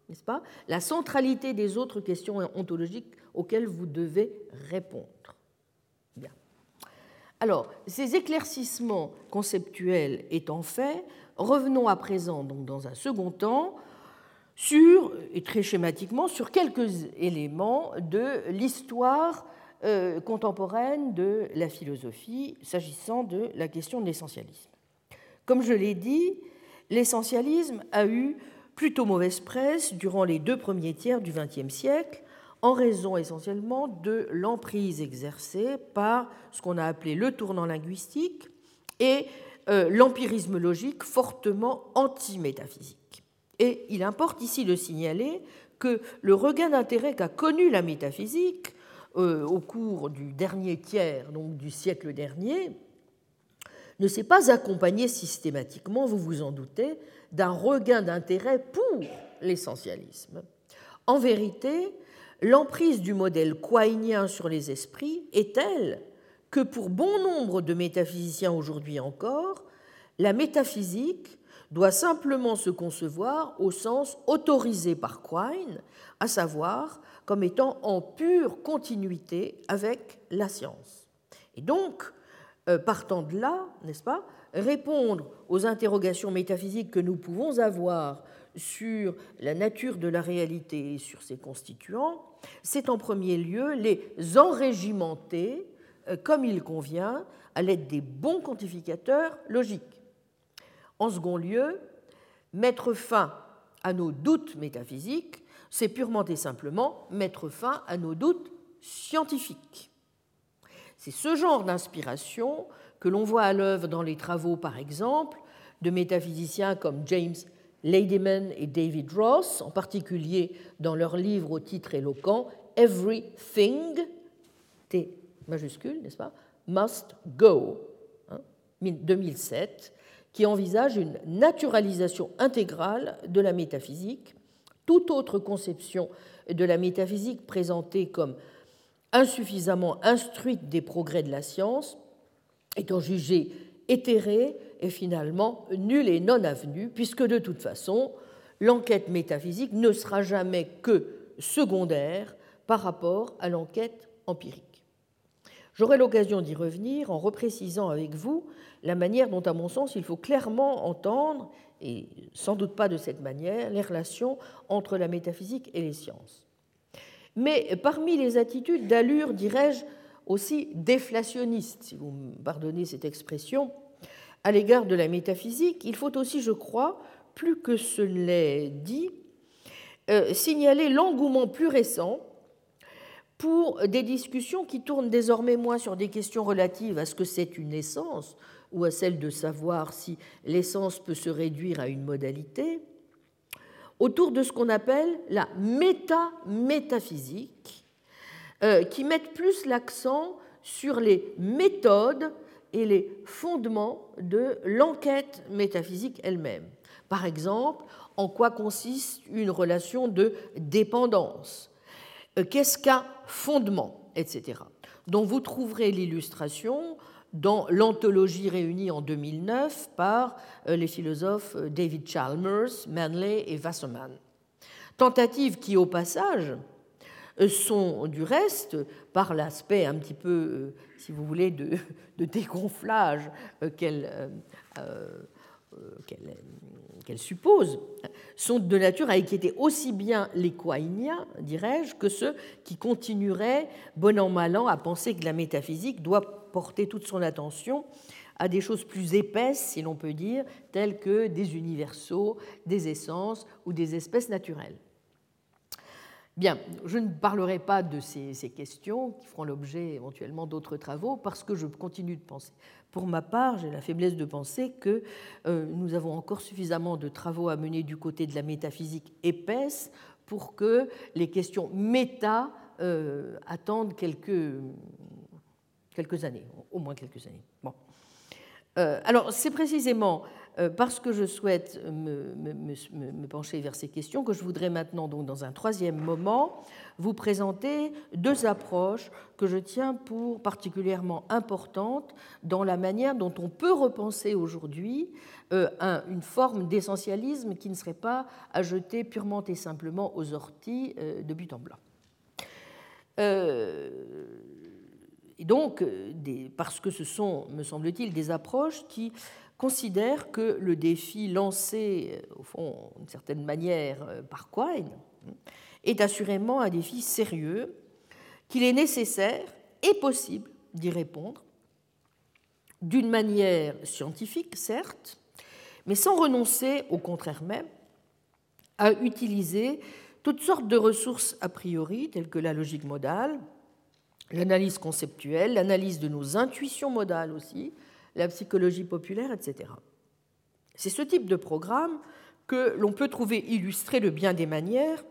n'est-ce pas, la centralité des autres questions ontologiques auxquelles vous devez répondre. Bien. Alors, ces éclaircissements conceptuels étant faits, revenons à présent, donc dans un second temps, sur, et très schématiquement, sur quelques éléments de l'histoire euh, contemporaine de la philosophie s'agissant de la question de l'essentialisme. Comme je l'ai dit, l'essentialisme a eu plutôt mauvaise presse durant les deux premiers tiers du XXe siècle, en raison essentiellement de l'emprise exercée par ce qu'on a appelé le tournant linguistique et euh, l'empirisme logique fortement anti-métaphysique. Et il importe ici de signaler que le regain d'intérêt qu'a connu la métaphysique euh, au cours du dernier tiers, donc du siècle dernier, ne s'est pas accompagné systématiquement, vous vous en doutez, d'un regain d'intérêt pour l'essentialisme. En vérité, l'emprise du modèle quainien sur les esprits est telle que pour bon nombre de métaphysiciens aujourd'hui encore, la métaphysique doit simplement se concevoir au sens autorisé par Quine, à savoir comme étant en pure continuité avec la science. Et donc, partant de là, n'est-ce pas, répondre aux interrogations métaphysiques que nous pouvons avoir sur la nature de la réalité et sur ses constituants, c'est en premier lieu les enrégimenter comme il convient à l'aide des bons quantificateurs logiques. En second lieu, mettre fin à nos doutes métaphysiques, c'est purement et simplement mettre fin à nos doutes scientifiques. C'est ce genre d'inspiration que l'on voit à l'œuvre dans les travaux, par exemple, de métaphysiciens comme James Ladyman et David Ross, en particulier dans leur livre au titre éloquent Everything, T majuscule, n'est-ce pas, Must Go, 2007, hein, qui envisage une naturalisation intégrale de la métaphysique. Toute autre conception de la métaphysique présentée comme insuffisamment instruite des progrès de la science étant jugée éthérée et finalement nulle et non avenue, puisque de toute façon, l'enquête métaphysique ne sera jamais que secondaire par rapport à l'enquête empirique. J'aurai l'occasion d'y revenir en reprécisant avec vous la manière dont, à mon sens, il faut clairement entendre, et sans doute pas de cette manière, les relations entre la métaphysique et les sciences. Mais parmi les attitudes d'allure, dirais-je, aussi déflationniste, si vous me pardonnez cette expression, à l'égard de la métaphysique, il faut aussi, je crois, plus que ce l'est dit, euh, signaler l'engouement plus récent pour des discussions qui tournent désormais moins sur des questions relatives à ce que c'est une essence ou à celle de savoir si l'essence peut se réduire à une modalité, autour de ce qu'on appelle la méta-métaphysique, euh, qui mettent plus l'accent sur les méthodes et les fondements de l'enquête métaphysique elle-même. Par exemple, en quoi consiste une relation de dépendance euh, Qu'est-ce qu'un fondement etc. dont vous trouverez l'illustration dans l'anthologie réunie en 2009 par euh, les philosophes euh, David Chalmers, Manley et Wasserman. Tentatives qui, au passage, euh, sont du reste, par l'aspect un petit peu, si vous voulez, de, [LAUGHS] dégonflage qu'elles qu'elle suppose, sont de nature à inquiéter aussi bien les quaïniens, dirais-je, que ceux qui continueraient, bon an mal an, à penser que la métaphysique doit porter toute son attention à des choses plus épaisses, si l'on peut dire, telles que des universaux, des essences ou des espèces naturelles. Bien, je ne parlerai pas de ces, questions qui feront l'objet éventuellement d'autres travaux parce que je continue de penser. Pour ma part, j'ai la faiblesse de penser que euh, nous avons encore suffisamment de travaux à mener du côté de la métaphysique épaisse pour que les questions méta euh, attendent quelques, quelques années, au moins quelques années. Bon. Euh, alors, c'est précisément euh, parce que je souhaite me, pencher vers ces questions que je voudrais maintenant, donc, dans un troisième moment, vous présenter deux approches que je tiens pour particulièrement importantes dans la manière dont on peut repenser aujourd'hui euh, une forme d'essentialisme qui ne serait pas à jeter purement et simplement aux orties de but en blanc. Et donc, euh, parce que ce sont, me semble-t-il, des approches qui considèrent que le défi lancé, euh, au fond, d'une certaine manière, euh, par Quine, est assurément un défi sérieux, qu'il est nécessaire et possible d'y répondre, d'une manière scientifique, certes, mais sans renoncer, au contraire même, à utiliser toutes sortes de ressources a priori, telles que la logique modale, l'analyse conceptuelle, l'analyse de nos intuitions modales aussi, la psychologie populaire, etc. C'est ce type de programme que l'on peut trouver illustré de bien des manières,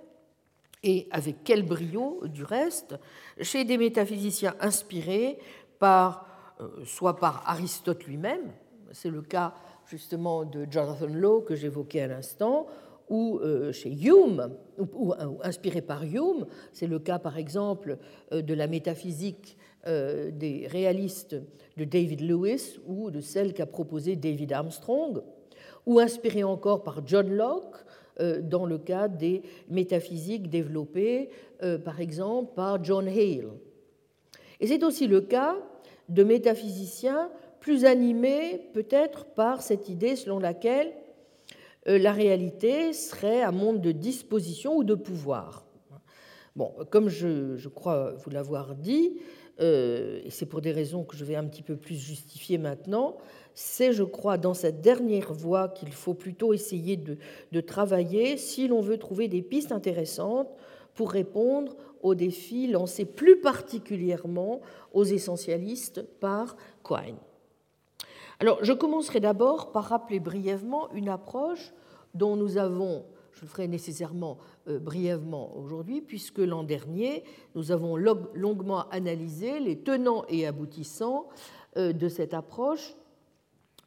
et avec quel brio du reste, chez des métaphysiciens inspirés par, euh, soit par Aristote lui-même, c'est le cas justement de Jonathan Law que j'évoquais à l'instant, ou euh, chez Hume, ou, inspiré par Hume. C'est le cas, par exemple, euh, de la métaphysique euh, des réalistes de David Lewis ou de celle qu'a proposée David Armstrong, ou inspiré encore par John Locke dans le cas des métaphysiques développées, par exemple, par John Hale. Et c'est aussi le cas de métaphysiciens plus animés peut-être par cette idée selon laquelle euh, la réalité serait un monde de disposition ou de pouvoir. Bon, comme je, crois vous l'avoir dit, euh, et c'est pour des raisons que je vais un petit peu plus justifier maintenant, c'est, je crois, dans cette dernière voie qu'il faut plutôt essayer de, de travailler si l'on veut trouver des pistes intéressantes pour répondre aux défis lancés plus particulièrement aux essentialistes par Quine. Alors, je commencerai d'abord par rappeler brièvement une approche dont nous avons, je le ferai nécessairement euh, brièvement aujourd'hui, puisque l'an dernier, nous avons longuement analysé les tenants et aboutissants euh, de cette approche,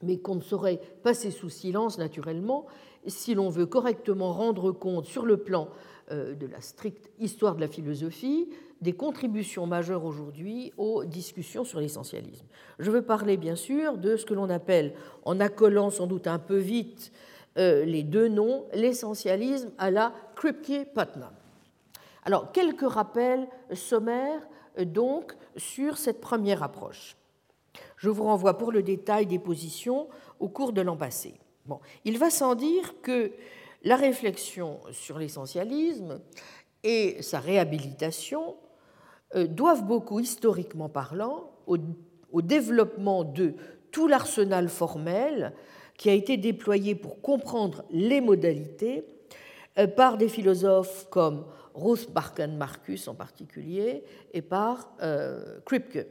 mais qu'on ne saurait passer sous silence naturellement si l'on veut correctement rendre compte sur le plan euh, de la stricte histoire de la philosophie des contributions majeures aujourd'hui aux discussions sur l'essentialisme. Je veux parler bien sûr de ce que l'on appelle, en accolant sans doute un peu vite euh, les deux noms, l'essentialisme à la Kripke-Putnam. Alors, quelques rappels sommaires euh, donc sur cette première approche. Je vous renvoie pour le détail des positions au cours de l'an passé. Bon, il va sans dire que la réflexion sur l'essentialisme et sa réhabilitation doivent beaucoup, historiquement parlant, au, développement de tout l'arsenal formel qui a été déployé pour comprendre les modalités euh, par des philosophes comme Ruth Barken Marcus en particulier et par euh, Kripke,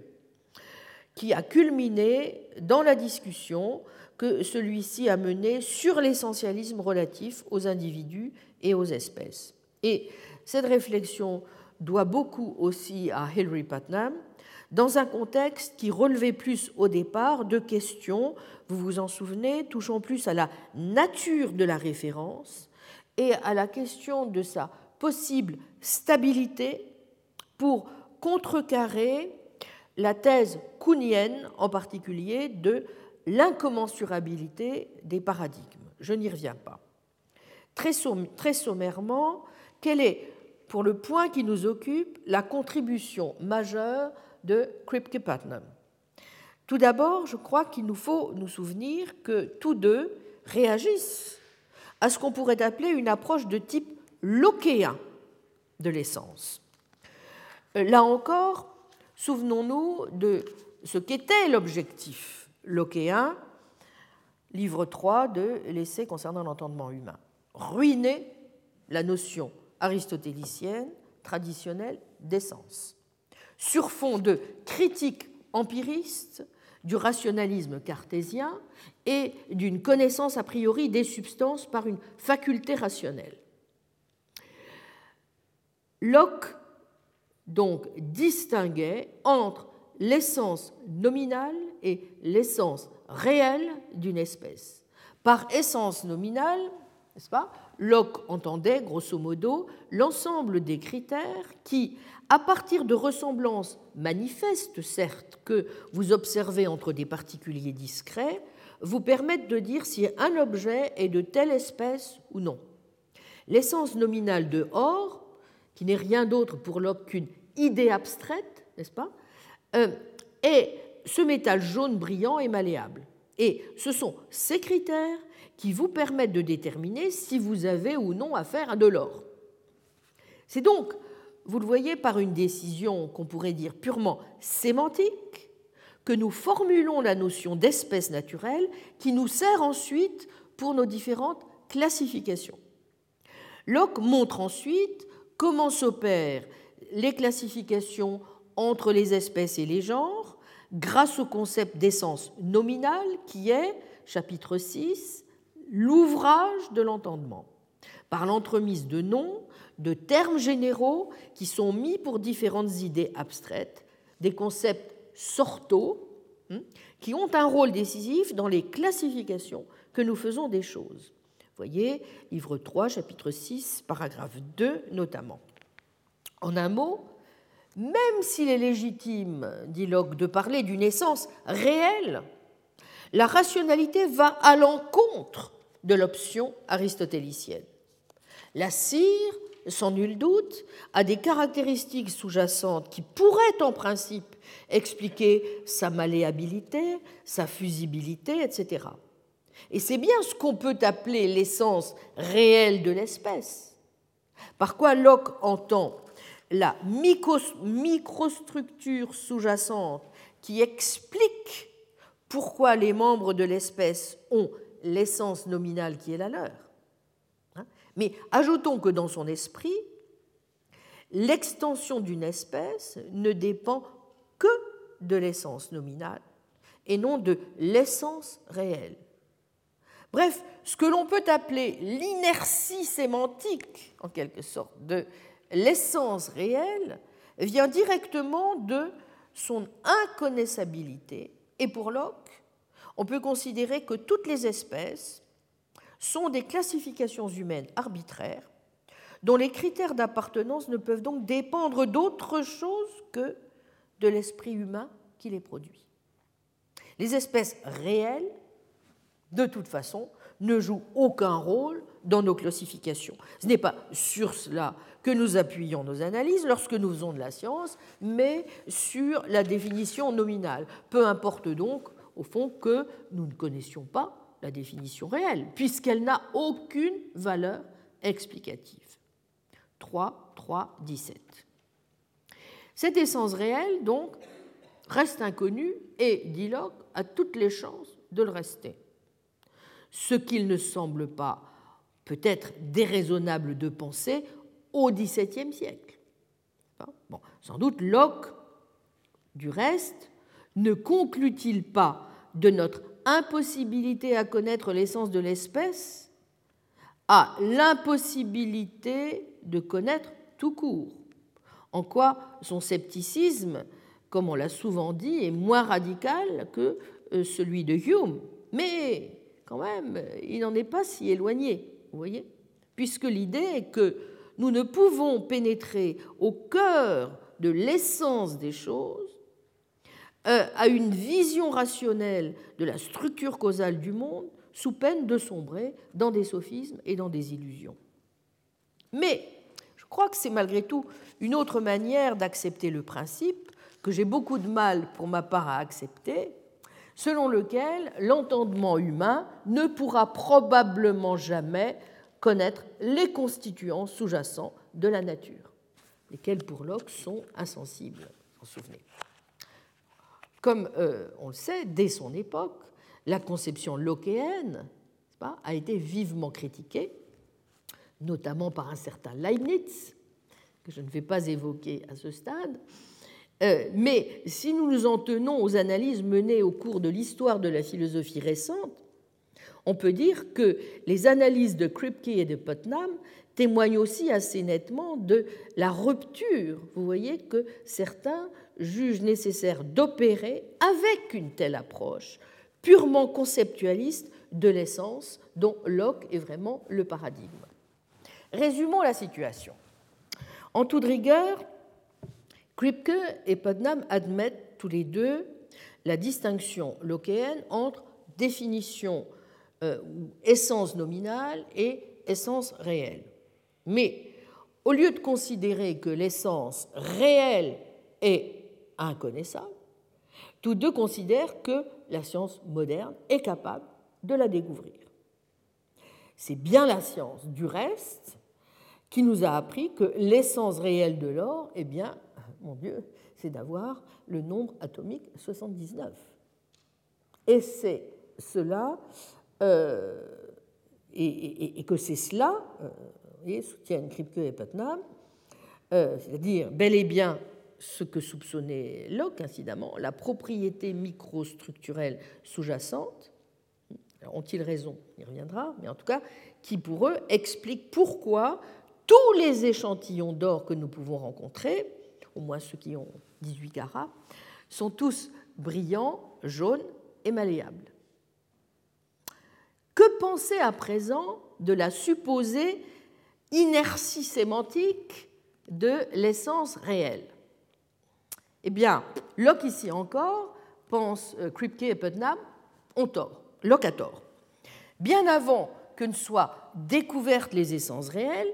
qui a culminé dans la discussion que celui-ci a menée sur l'essentialisme relatif aux individus et aux espèces. Et cette réflexion doit beaucoup aussi à Hilary Putnam, dans un contexte qui relevait plus au départ de questions, vous vous en souvenez, touchant plus à la nature de la référence et à la question de sa possible stabilité pour contrecarrer la thèse kuhnienne en particulier de l'incommensurabilité des paradigmes. Je n'y reviens pas. Très, sommairement, quelle est pour le point qui nous occupe, la contribution majeure de Kripke-Putnam. Tout d'abord, je crois qu'il nous faut nous souvenir que tous deux réagissent à ce qu'on pourrait appeler une approche de type lockéen de l'essence. Là encore, souvenons-nous de ce qu'était l'objectif lockéen, livre 3 de l'essai concernant l'entendement humain. Ruiner la notion aristotélicienne traditionnelle d'essence, sur fond de critique empiriste du rationalisme cartésien et d'une connaissance a priori des substances par une faculté rationnelle. Locke donc distinguait entre l'essence nominale et l'essence réelle d'une espèce. Par essence nominale, n'est-ce pas Locke entendait, grosso modo, l'ensemble des critères qui, à partir de ressemblances manifestes, certes, que vous observez entre des particuliers discrets, vous permettent de dire si un objet est de telle espèce ou non. L'essence nominale de or, qui n'est rien d'autre pour Locke qu'une idée abstraite, n'est-ce pas, euh, est ce métal jaune brillant et malléable. Et ce sont ces critères qui vous permettent de déterminer si vous avez ou non affaire à de l'or. C'est donc, vous le voyez, par une décision qu'on pourrait dire purement sémantique, que nous formulons la notion d'espèce naturelle qui nous sert ensuite pour nos différentes classifications. Locke montre ensuite comment s'opèrent les classifications entre les espèces et les genres grâce au concept d'essence nominale qui est, chapitre 6, l'ouvrage de l'entendement, par l'entremise de noms, de termes généraux qui sont mis pour différentes idées abstraites, des concepts sortaux, hein, qui ont un rôle décisif dans les classifications que nous faisons des choses. Voyez, livre 3, chapitre 6, paragraphe 2 notamment. En un mot, même s'il est légitime, dit Locke, de parler d'une essence réelle, la rationalité va à l'encontre de l'option aristotélicienne. La cire, sans nul doute, a des caractéristiques sous-jacentes qui pourraient en principe expliquer sa malléabilité, sa fusibilité, etc. Et c'est bien ce qu'on peut appeler l'essence réelle de l'espèce. Par quoi Locke entend la microstructure sous-jacente qui explique pourquoi les membres de l'espèce ont l'essence nominale qui est la leur. Hein. Mais ajoutons que dans son esprit, l'extension d'une espèce ne dépend que de l'essence nominale et non de l'essence réelle. Bref, ce que l'on peut appeler l'inertie sémantique, en quelque sorte, de l'essence réelle, vient directement de son inconnaissabilité. Et pour Locke, on peut considérer que toutes les espèces sont des classifications humaines arbitraires dont les critères d'appartenance ne peuvent donc dépendre d'autre chose que de l'esprit humain qui les produit. Les espèces réelles, de toute façon, ne jouent aucun rôle dans nos classifications. Ce n'est pas sur cela que nous appuyons nos analyses lorsque nous faisons de la science, mais sur la définition nominale. Peu importe donc, au fond, que nous ne connaissions pas la définition réelle, puisqu'elle n'a aucune valeur explicative. 3, 3, 17. Cette essence réelle, donc, reste inconnue et, dit Locke, a toutes les chances de le rester. Ce qu'il ne semble pas peut-être déraisonnable de penser au XVIIe siècle. Bon, sans doute Locke, du reste, ne conclut-il pas de notre impossibilité à connaître l'essence de l'espèce à l'impossibilité de connaître tout court, en quoi son scepticisme, comme on l'a souvent dit, est moins radical que euh, celui de Hume, mais quand même, il n'en est pas si éloigné, vous voyez, puisque l'idée est que nous ne pouvons pénétrer au cœur de l'essence des choses euh, à une vision rationnelle de la structure causale du monde sous peine de sombrer dans des sophismes et dans des illusions. Mais je crois que c'est malgré tout une autre manière d'accepter le principe que j'ai beaucoup de mal pour ma part à accepter, selon lequel l'entendement humain ne pourra probablement jamais connaître les constituants sous-jacents de la nature, lesquels pour Locke sont insensibles, vous souvenez. Comme euh, on le sait, dès son époque, la conception lockéenne a été vivement critiquée, notamment par un certain Leibniz, que je ne vais pas évoquer à ce stade. Euh, mais si nous nous en tenons aux analyses menées au cours de l'histoire de la philosophie récente, on peut dire que les analyses de Kripke et de Putnam témoignent aussi assez nettement de la rupture, vous voyez, que certains jugent nécessaire d'opérer avec une telle approche purement conceptualiste de l'essence dont Locke est vraiment le paradigme. Résumons la situation. En toute rigueur, Kripke et Putnam admettent tous les deux la distinction lockéenne entre définition essence nominale et essence réelle. Mais au lieu de considérer que l'essence réelle est inconnaissable, tous deux considèrent que la science moderne est capable de la découvrir. C'est bien la science du reste qui nous a appris que l'essence réelle de l'or, eh bien, mon Dieu, c'est d'avoir le nombre atomique 79. Et c'est cela, euh, et, que c'est cela, euh, voyez, soutiennent Kripke et Putnam, euh, c'est-à-dire bel et bien ce que soupçonnait Locke, incidemment, la propriété microstructurelle sous-jacente, ont-ils raison? Il reviendra, mais en tout cas, qui pour eux explique pourquoi tous les échantillons d'or que nous pouvons rencontrer, au moins ceux qui ont 18 carats, sont tous brillants, jaunes et malléables. Que penser à présent de la supposée inertie sémantique de l'essence réelle? Eh bien, Locke ici encore pense, euh, Kripke et Putnam ont tort. Locke a tort. Bien avant que ne soient découvertes les essences réelles,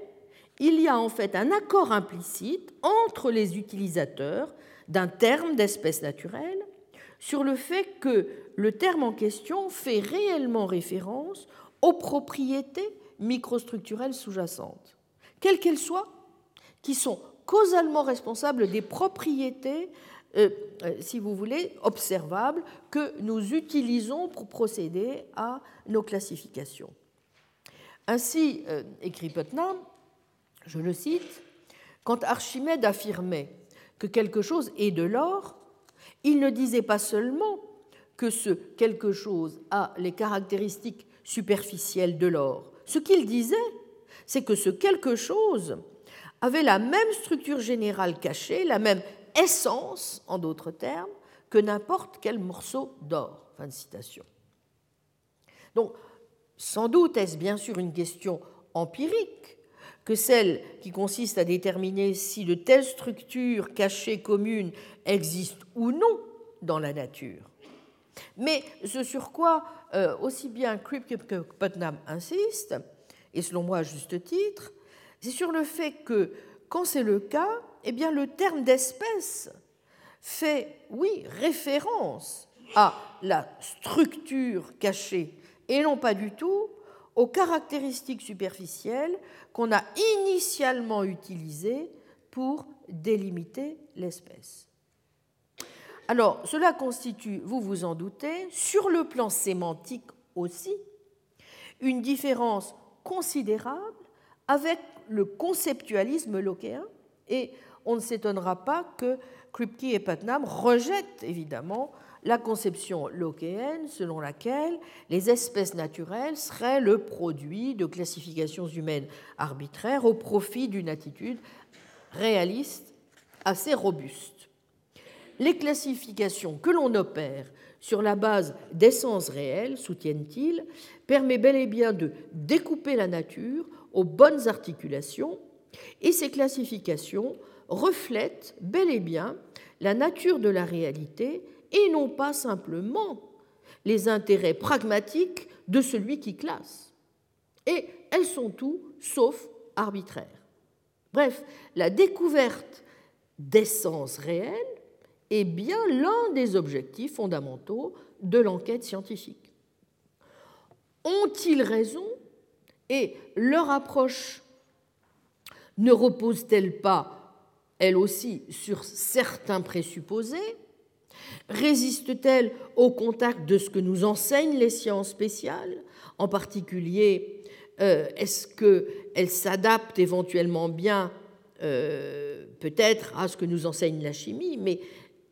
il y a en fait un accord implicite entre les utilisateurs d'un terme d'espèce naturelle sur le fait que le terme en question fait réellement référence aux propriétés microstructurelles sous-jacentes, quelles qu'elles soient, qui sont causalement responsable des propriétés, euh, euh, si vous voulez, observables que nous utilisons pour procéder à nos classifications. Ainsi, euh, écrit Putnam, je le cite, quand Archimède affirmait que quelque chose est de l'or, il ne disait pas seulement que ce quelque chose a les caractéristiques superficielles de l'or. Ce qu'il disait, c'est que ce quelque chose avait la même structure générale cachée, la même essence, en d'autres termes, que n'importe quel morceau d'or. Donc, sans doute est-ce bien sûr une question empirique que celle qui consiste à déterminer si de telles structures cachées communes existent ou non dans la nature. Mais ce sur quoi euh, aussi bien Kripke que Putnam insiste, et selon moi à juste titre, c'est sur le fait que quand c'est le cas, eh bien le terme d'espèce fait, oui, référence à la structure cachée et non pas du tout aux caractéristiques superficielles qu'on a initialement utilisées pour délimiter l'espèce. Alors, cela constitue, vous vous en doutez, sur le plan sémantique aussi, une différence considérable avec le conceptualisme lockéen et on ne s'étonnera pas que Kripke et Putnam rejettent évidemment la conception lockéenne selon laquelle les espèces naturelles seraient le produit de classifications humaines arbitraires au profit d'une attitude réaliste assez robuste. Les classifications que l'on opère sur la base d'essences réelles, soutiennent-ils, permet bel et bien de découper la nature aux bonnes articulations, et ces classifications reflètent bel et bien la nature de la réalité et non pas simplement les intérêts pragmatiques de celui qui classe. Et elles sont tout sauf arbitraires. Bref, la découverte d'essence réelle est bien l'un des objectifs fondamentaux de l'enquête scientifique. Ont-ils raison et leur approche ne repose-t-elle pas, elle aussi, sur certains présupposés Résiste-t-elle au contact de ce que nous enseignent les sciences spéciales En particulier, euh, est-ce qu'elle s'adapte éventuellement bien euh, peut-être à ce que nous enseigne la chimie, mais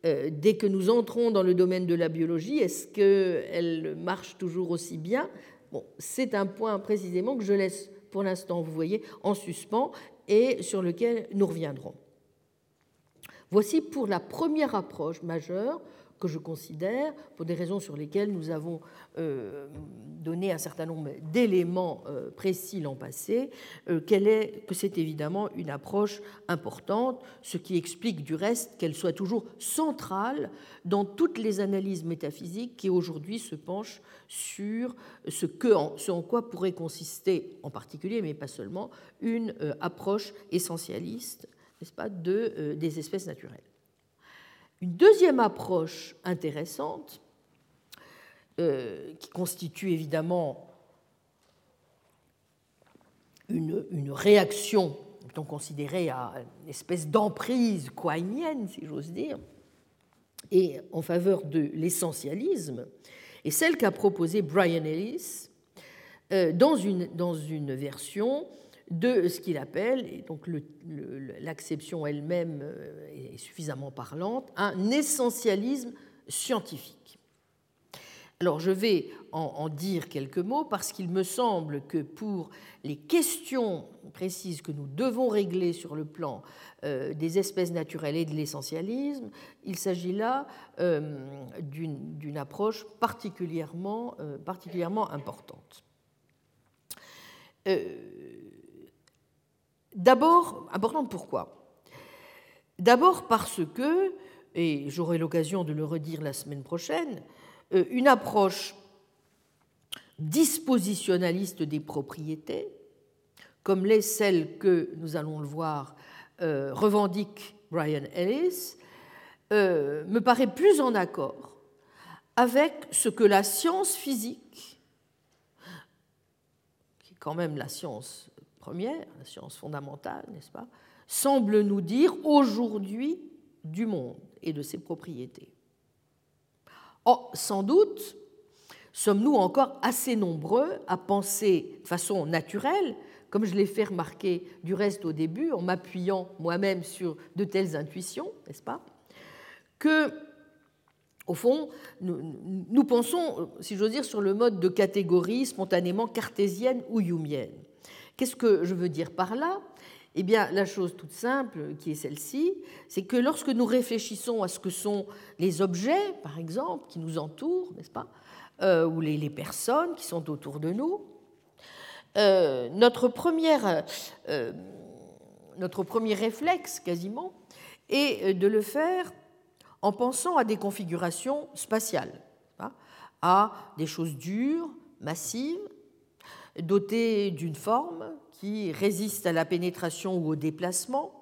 euh, dès que nous entrons dans le domaine de la biologie, est-ce qu'elle marche toujours aussi bien? Bon, C'est un point précisément que je laisse pour l'instant, vous voyez, en suspens et sur lequel nous reviendrons. Voici pour la première approche majeure que je considère, pour des raisons sur lesquelles nous avons euh, donné un certain nombre d'éléments euh, précis l'an passé, euh, que c'est évidemment une approche importante, ce qui explique du reste qu'elle soit toujours centrale dans toutes les analyses métaphysiques qui aujourd'hui se penchent sur ce, que, en quoi pourrait consister en particulier, mais pas seulement, une approche essentialiste n'est-ce pas, de, des espèces naturelles. Une deuxième approche intéressante, euh, qui constitue évidemment une, réaction, peut considérée à une espèce d'emprise quainienne, si j'ose dire, et en faveur de l'essentialisme, est celle qu'a proposée Brian Ellis euh, dans une version de ce qu'il appelle, et donc l'acception elle-même euh, est suffisamment parlante, un essentialisme scientifique. Alors je vais en, dire quelques mots parce qu'il me semble que pour les questions précises que nous devons régler sur le plan euh, des espèces naturelles et de l'essentialisme, il s'agit là euh, d'une approche particulièrement, particulièrement importante. D'abord, importante pourquoi? D'abord parce que, et j'aurai l'occasion de le redire la semaine prochaine, euh, une approche dispositionnaliste des propriétés, comme l'est celle que, nous allons le voir, euh, revendique Brian Ellis, euh, me paraît plus en accord avec ce que la science physique, qui est quand même la science première, la science fondamentale, n'est-ce pas, semble nous dire aujourd'hui du monde et de ses propriétés. Oh, sans doute, sommes-nous encore assez nombreux à penser de façon naturelle, comme je l'ai fait remarquer du reste au début, en m'appuyant moi-même sur de telles intuitions, n'est-ce pas, que, au fond, nous, pensons, si j'ose dire, sur le mode de catégorie spontanément cartésienne ou humienne. Qu'est-ce que je veux dire par là? Eh bien, la chose toute simple, qui est celle-ci, c'est que lorsque nous réfléchissons à ce que sont les objets, par exemple, qui nous entourent, n'est-ce pas, euh, ou les, personnes qui sont autour de nous, euh, notre, première, euh, notre premier réflexe, quasiment, est de le faire en pensant à des configurations spatiales, à des choses dures, massives, dotées d'une forme qui résiste à la pénétration ou au déplacement,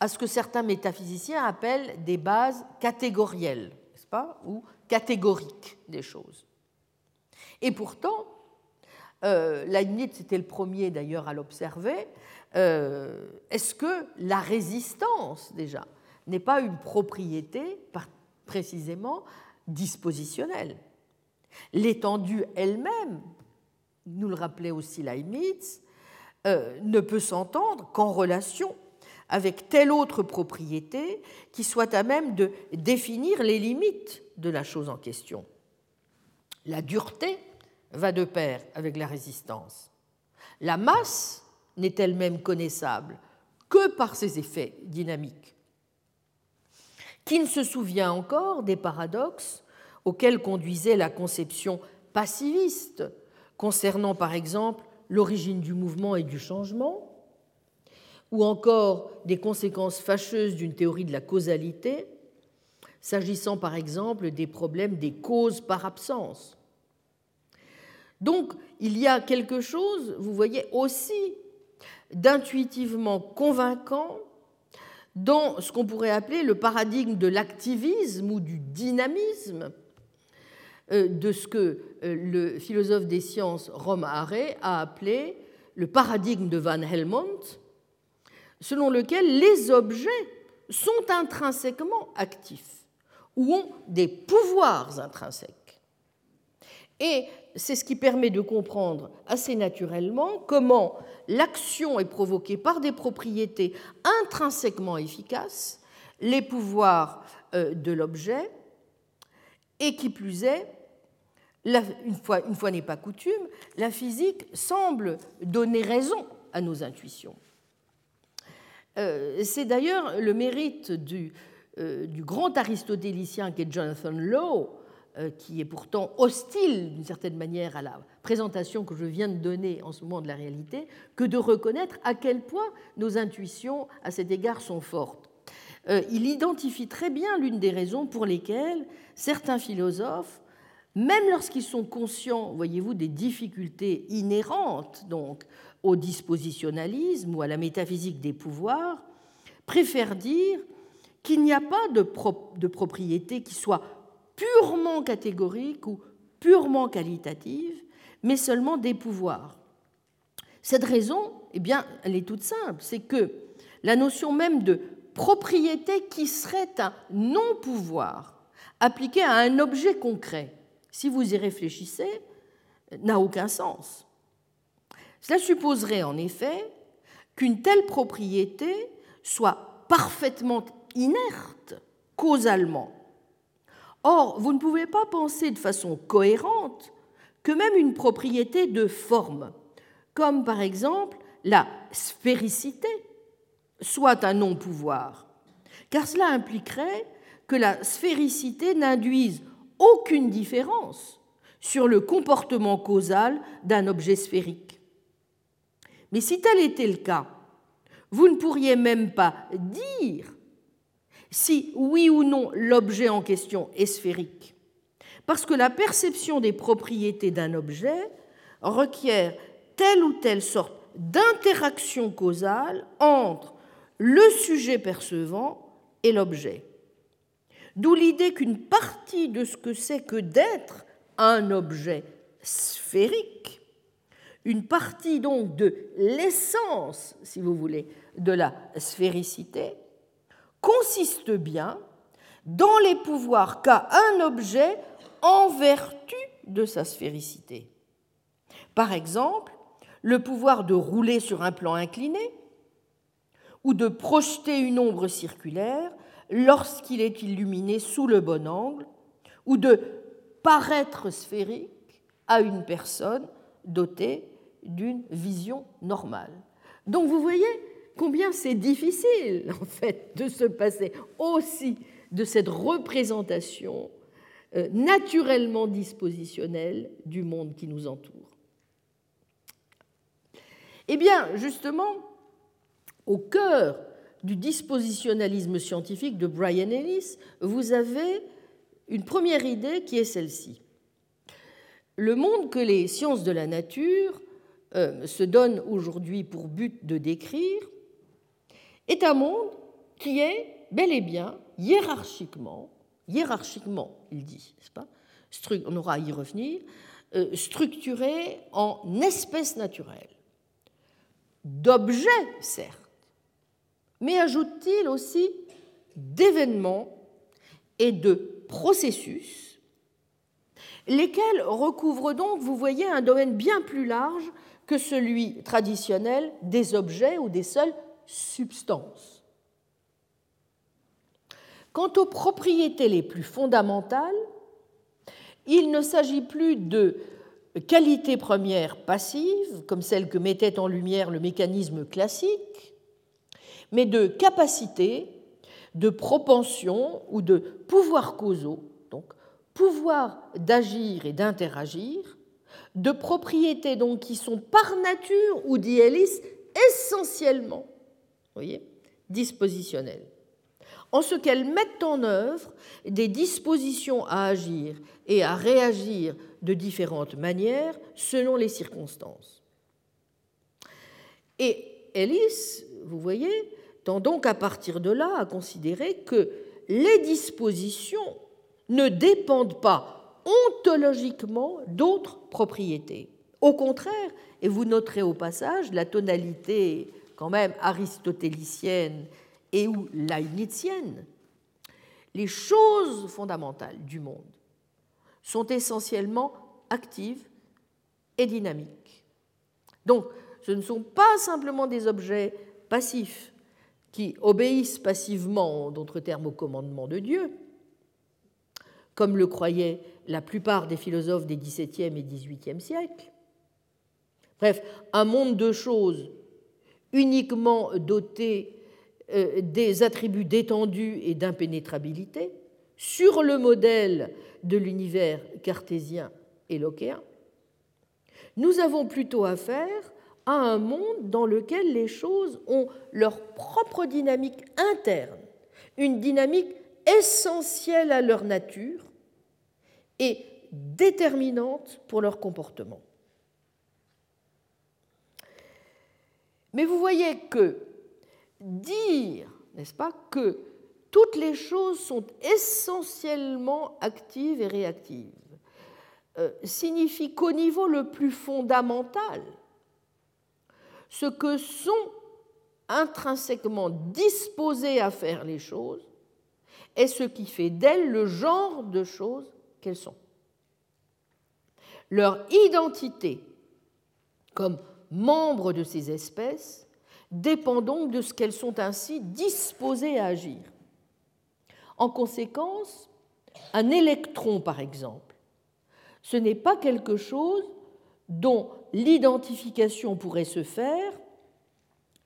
à ce que certains métaphysiciens appellent des bases catégorielles, n'est-ce pas, ou catégoriques des choses. Et pourtant, euh, Leibniz était le premier d'ailleurs à l'observer, euh, est-ce que la résistance déjà n'est pas une propriété précisément dispositionnelle? L'étendue elle-même nous le rappelait aussi Leibniz, euh, ne peut s'entendre qu'en relation avec telle autre propriété qui soit à même de définir les limites de la chose en question. La dureté va de pair avec la résistance. La masse n'est elle-même connaissable que par ses effets dynamiques. Qui ne se souvient encore des paradoxes auxquels conduisait la conception passiviste concernant par exemple l'origine du mouvement et du changement, ou encore des conséquences fâcheuses d'une théorie de la causalité, s'agissant par exemple des problèmes des causes par absence. Donc il y a quelque chose, vous voyez, aussi d'intuitivement convaincant dans ce qu'on pourrait appeler le paradigme de l'activisme ou du dynamisme, de ce que euh, le philosophe des sciences Rome Haré a appelé le paradigme de Van Helmont, selon lequel les objets sont intrinsèquement actifs ou ont des pouvoirs intrinsèques. Et c'est ce qui permet de comprendre assez naturellement comment l'action est provoquée par des propriétés intrinsèquement efficaces, les pouvoirs euh, de l'objet, et qui plus est, une fois, une fois n'est pas coutume, la physique semble donner raison à nos intuitions. Euh, c'est d'ailleurs le mérite du, euh, grand aristotélicien qu'est Jonathan Lowe, euh, qui est pourtant hostile d'une certaine manière à la présentation que je viens de donner en ce moment de la réalité, que de reconnaître à quel point nos intuitions à cet égard sont fortes. Il identifie très bien l'une des raisons pour lesquelles certains philosophes même lorsqu'ils sont conscients, voyez-vous, des difficultés inhérentes donc au dispositionnalisme ou à la métaphysique des pouvoirs, préfèrent dire qu'il n'y a pas de, de propriété qui soit purement catégorique ou purement qualitative, mais seulement des pouvoirs. Cette raison, eh bien, elle est toute simple, c'est que la notion même de propriété qui serait un non-pouvoir appliqué à un objet concret, si vous y réfléchissez, n'a aucun sens. Cela supposerait en effet qu'une telle propriété soit parfaitement inerte causalement. Or, vous ne pouvez pas penser de façon cohérente que même une propriété de forme, comme par exemple la sphéricité, soit un non-pouvoir, car cela impliquerait que la sphéricité n'induise aucune différence sur le comportement causal d'un objet sphérique. Mais si tel était le cas, vous ne pourriez même pas dire si oui ou non l'objet en question est sphérique, parce que la perception des propriétés d'un objet requiert telle ou telle sorte d'interaction causale entre le sujet percevant et l'objet. D'où l'idée qu'une partie de ce que c'est que d'être un objet sphérique une partie donc de l'essence, si vous voulez, de la sphéricité, consiste bien dans les pouvoirs qu'a un objet en vertu de sa sphéricité. Par exemple, le pouvoir de rouler sur un plan incliné ou de projeter une ombre circulaire lorsqu'il est illuminé sous le bon angle ou de paraître sphérique à une personne dotée d'une vision normale. Donc vous voyez combien c'est difficile [LAUGHS] en fait de se passer aussi de cette représentation euh, naturellement dispositionnelle du monde qui nous entoure. Eh bien, justement, au cœur du dispositionnalisme scientifique de Brian Ellis, vous avez une première idée qui est celle-ci. Le monde que les sciences de la nature euh, se donnent aujourd'hui pour but de décrire est un monde qui est bel et bien hiérarchiquement, hiérarchiquement, il dit, n'est-ce pas On aura à y revenir, euh, structuré en espèces naturelles, d'objets, certes, mais ajoute-t-il aussi d'événements et de processus, lesquels recouvrent donc, vous voyez, un domaine bien plus large que celui traditionnel des objets ou des seules substances. Quant aux propriétés les plus fondamentales, il ne s'agit plus de qualités premières passives, comme celles que mettait en lumière le mécanisme classique, mais de capacités, de propensions ou de pouvoirs causaux, donc pouvoir d'agir et d'interagir, de propriétés donc qui sont par nature, ou dit Ellis, essentiellement dispositionnelles, en ce qu'elles mettent en œuvre des dispositions à agir et à réagir de différentes manières selon les circonstances. Et Ellis, vous voyez, tend donc à partir de là à considérer que les dispositions ne dépendent pas ontologiquement d'autres propriétés. Au contraire, et vous noterez au passage la tonalité quand même aristotélicienne et ou leibnizienne, les choses fondamentales du monde sont essentiellement actives et dynamiques. Donc, ce ne sont pas simplement des objets passifs qui obéissent passivement, en d'autres termes, au commandement de Dieu, comme le croyaient la plupart des philosophes des XVIIe et XVIIIe siècles. Bref, un monde de choses uniquement doté euh, des attributs d'étendue et d'impénétrabilité, sur le modèle de l'univers cartésien et lockéen, nous avons plutôt affaire à un monde dans lequel les choses ont leur propre dynamique interne, une dynamique essentielle à leur nature et déterminante pour leur comportement. Mais vous voyez que dire, n'est-ce pas, que toutes les choses sont essentiellement actives et réactives euh, signifie qu'au niveau le plus fondamental, ce que sont intrinsèquement disposées à faire les choses est ce qui fait d'elles le genre de choses qu'elles sont. Leur identité comme membres de ces espèces dépend donc de ce qu'elles sont ainsi disposées à agir. En conséquence, un électron, par exemple, ce n'est pas quelque chose dont l'identification pourrait se faire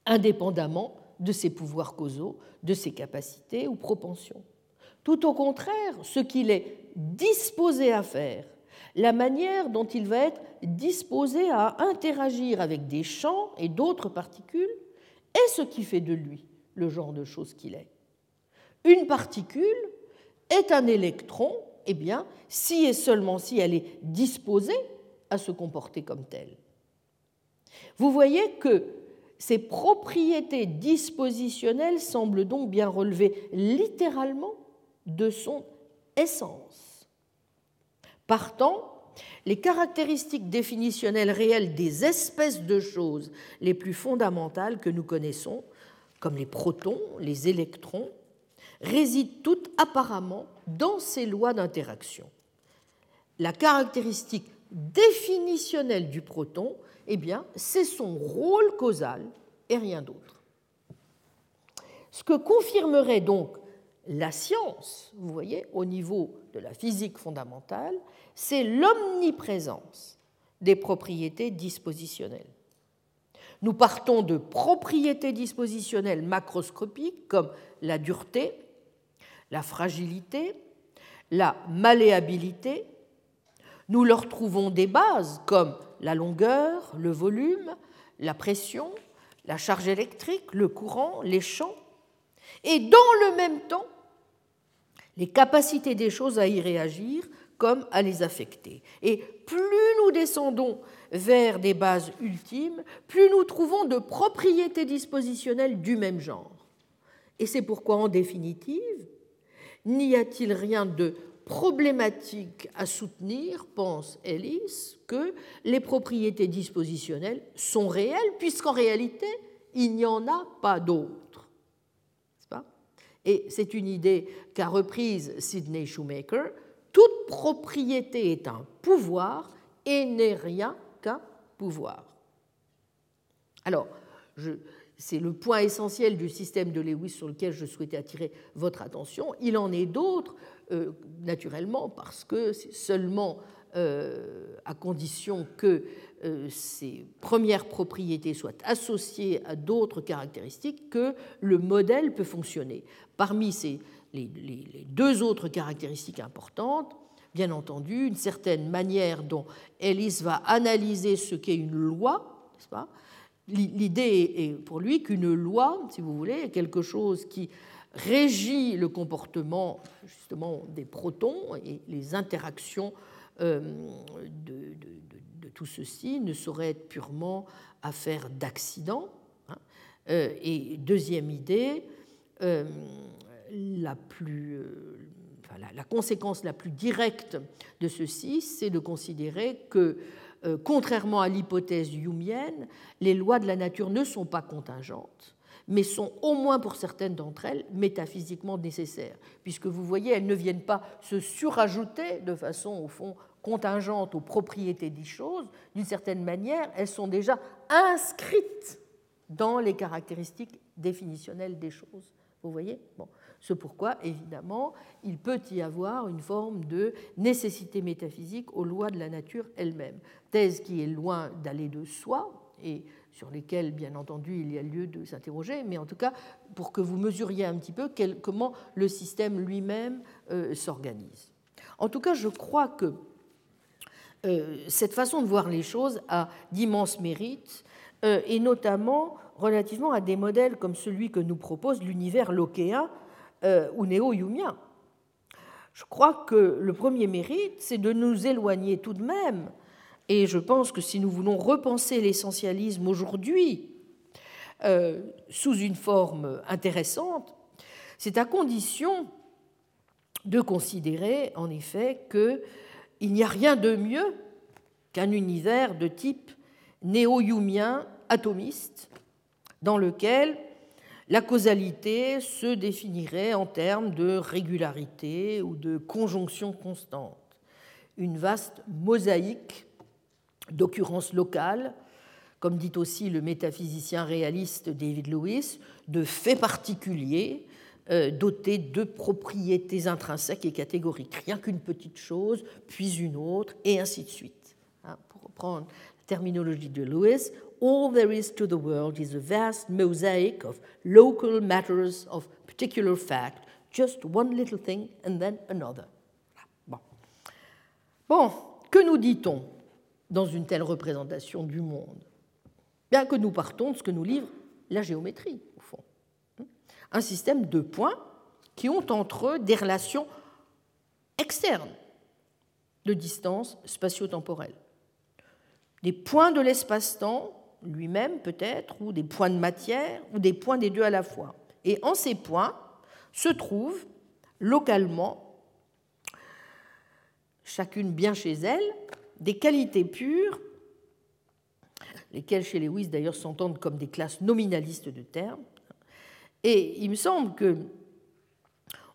indépendamment de ses pouvoirs causaux, de ses capacités ou propensions. Tout au contraire, ce qu'il est disposé à faire, la manière dont il va être disposé à interagir avec des champs et d'autres particules, est ce qui fait de lui le genre de chose qu'il est. Une particule est un électron, eh bien, si et seulement si elle est disposée à se comporter comme telle. Vous voyez que ces propriétés dispositionnelles semblent donc bien relever littéralement de son essence. Partant, les caractéristiques définitionnelles réelles des espèces de choses les plus fondamentales que nous connaissons, comme les protons, les électrons, résident toutes apparemment dans ces lois d'interaction. La caractéristique définitionnelle du proton, eh bien, c'est son rôle causal et rien d'autre. Ce que confirmerait donc la science, vous voyez, au niveau de la physique fondamentale, c'est l'omniprésence des propriétés dispositionnelles. Nous partons de propriétés dispositionnelles macroscopiques comme la dureté, la fragilité, la malléabilité. Nous leur trouvons des bases comme la longueur, le volume, la pression, la charge électrique, le courant, les champs. Et dans le même temps, les capacités des choses à y réagir comme à les affecter. Et plus nous descendons vers des bases ultimes, plus nous trouvons de propriétés dispositionnelles du même genre. Et c'est pourquoi, en définitive, n'y a-t-il rien de problématique à soutenir, pense Ellis, que les propriétés dispositionnelles sont réelles, puisqu'en réalité, il n'y en a pas d'autres. Et c'est une idée qu'a reprise Sidney Shoemaker. Toute propriété est un pouvoir et n'est rien qu'un pouvoir. Alors, c'est le point essentiel du système de Lewis sur lequel je souhaitais attirer votre attention. Il en est d'autres, euh, naturellement, parce que c'est seulement euh, à condition que euh, ces premières propriétés soient associées à d'autres caractéristiques que le modèle peut fonctionner. Parmi ces, les, deux autres caractéristiques importantes, bien entendu, une certaine manière dont Ellis va analyser ce qu'est une loi, n'est-ce pas? L'idée est pour lui qu'une loi, si vous voulez, est quelque chose qui régit le comportement justement des protons et les interactions euh, de, tout ceci ne saurait être purement affaire d'accident. Hein. Euh, et deuxième idée, euh, la, plus, la, conséquence la plus directe de ceci, c'est de considérer que, contrairement à l'hypothèse humienne, les lois de la nature ne sont pas contingentes mais sont au moins pour certaines d'entre elles métaphysiquement nécessaires, puisque vous voyez, elles ne viennent pas se surajouter de façon, au fond, contingentes aux propriétés des choses, d'une certaine manière, elles sont déjà inscrites dans les caractéristiques définitionnelles des choses. Vous voyez? Bon. C'est pourquoi, évidemment, il peut y avoir une forme de nécessité métaphysique aux lois de la nature elle-même. Thèse qui est loin d'aller de soi et sur lesquelles, bien entendu, il y a lieu de s'interroger, mais en tout cas, pour que vous mesuriez un petit peu comment le système lui-même euh, s'organise. En tout cas, je crois que euh, cette façon de voir les choses a d'immenses mérites, euh, et notamment relativement à des modèles comme celui que nous propose l'univers lochéen ou néo-yumien. Je crois que le premier mérite, c'est de nous éloigner tout de même, et je pense que si nous voulons repenser l'essentialisme aujourd'hui sous une forme intéressante, c'est à condition de considérer en effet que il n'y a rien de mieux qu'un univers de type néo-yumien atomiste, dans lequel la causalité se définirait en termes de régularité ou de conjonction constante. Une vaste mosaïque d'occurrences locales, comme dit aussi le métaphysicien réaliste David Lewis, de faits particuliers euh, doté de propriétés intrinsèques et catégoriques. Rien qu'une petite chose, puis une autre, et ainsi de suite. Hein, pour reprendre la terminologie de Lewis, all there is to the world is a vast mosaic of local matters of particular fact, just one little thing and then another. Bon. bon, que nous dit-on? Dans une telle représentation du monde Bien que nous partons de ce que nous livre la géométrie un système de points qui ont entre eux des relations externes de distance spatio-temporelle. Des points de l'espace-temps lui-même peut-être, ou des points de matière, ou des points des deux à la fois. Et en ces points se trouvent localement, chacune bien chez elle, des qualités pures, lesquelles chez Lewis d'ailleurs s'entendent comme des classes nominalistes de termes. Et il me semble que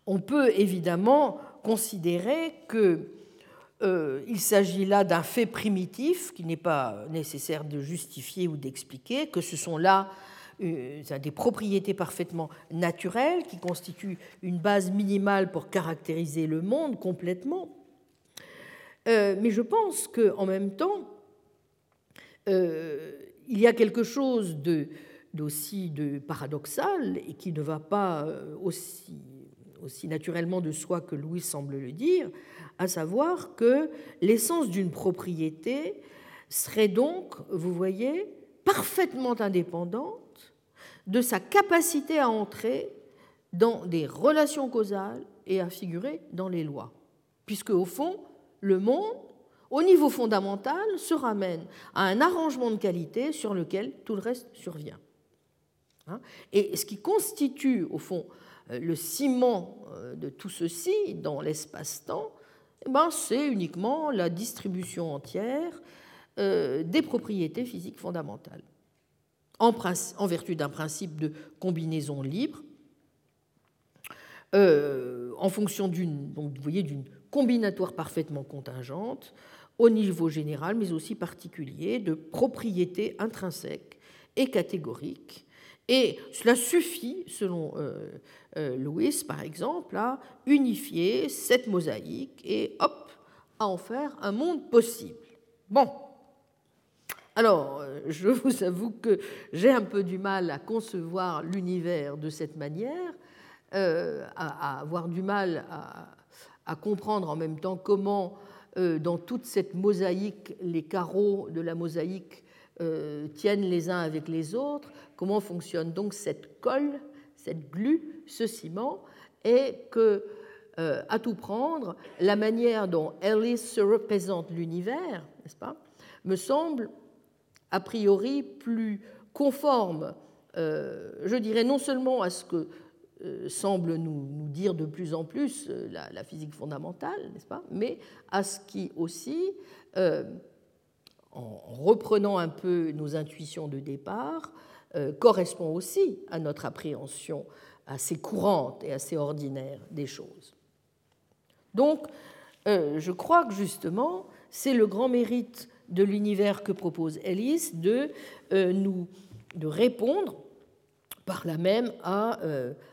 on peut évidemment considérer qu'il euh, s'agit là d'un fait primitif qui n'est pas nécessaire de justifier ou d'expliquer, que ce sont là euh, des propriétés parfaitement naturelles qui constituent une base minimale pour caractériser le monde complètement. Euh, mais je pense qu'en même temps, il y a quelque chose d'aussi de paradoxal et qui ne va pas aussi aussi naturellement de soi que Louis semble le dire, à savoir que l'essence d'une propriété serait donc, vous voyez, parfaitement indépendante de sa capacité à entrer dans des relations causales et à figurer dans les lois. Puisque, au fond, le monde, au niveau fondamental, se ramène à un arrangement de qualité sur lequel tout le reste survient. Hein? Et ce qui constitue, au fond, euh, le ciment euh, de tout ceci dans l'espace-temps, eh ben, c'est uniquement la distribution entière euh, des propriétés physiques fondamentales, en, vertu d'un principe de combinaison libre, en fonction d'une, d'une combinatoire parfaitement contingente au niveau général, mais aussi particulier, de propriétés intrinsèques et catégoriques. Et cela suffit, selon euh, Louis, par exemple, a unifié cette mosaïque et hop, à en faire un monde possible. Bon. Alors, euh, je vous avoue que j'ai un peu du mal à concevoir l'univers de cette manière, euh, à, avoir du mal à, comprendre en même temps comment, dans toute cette mosaïque, les carreaux de la mosaïque tiennent les uns avec les autres, comment fonctionne donc cette colle cette glu, ce ciment, et que, euh, à tout prendre, la manière dont Ellis se représente l'univers, n'est-ce pas, me semble a priori plus conforme, euh, je dirais non seulement à ce que euh, semble nous, dire de plus en plus la, la, physique fondamentale, n'est-ce pas, mais à ce qui aussi, en reprenant un peu nos intuitions de départ, euh, correspond aussi à notre appréhension assez courante et assez ordinaire des choses. Donc, euh, je crois que justement, c'est le grand mérite de l'univers que propose Ellis de euh, nous de répondre par là même à,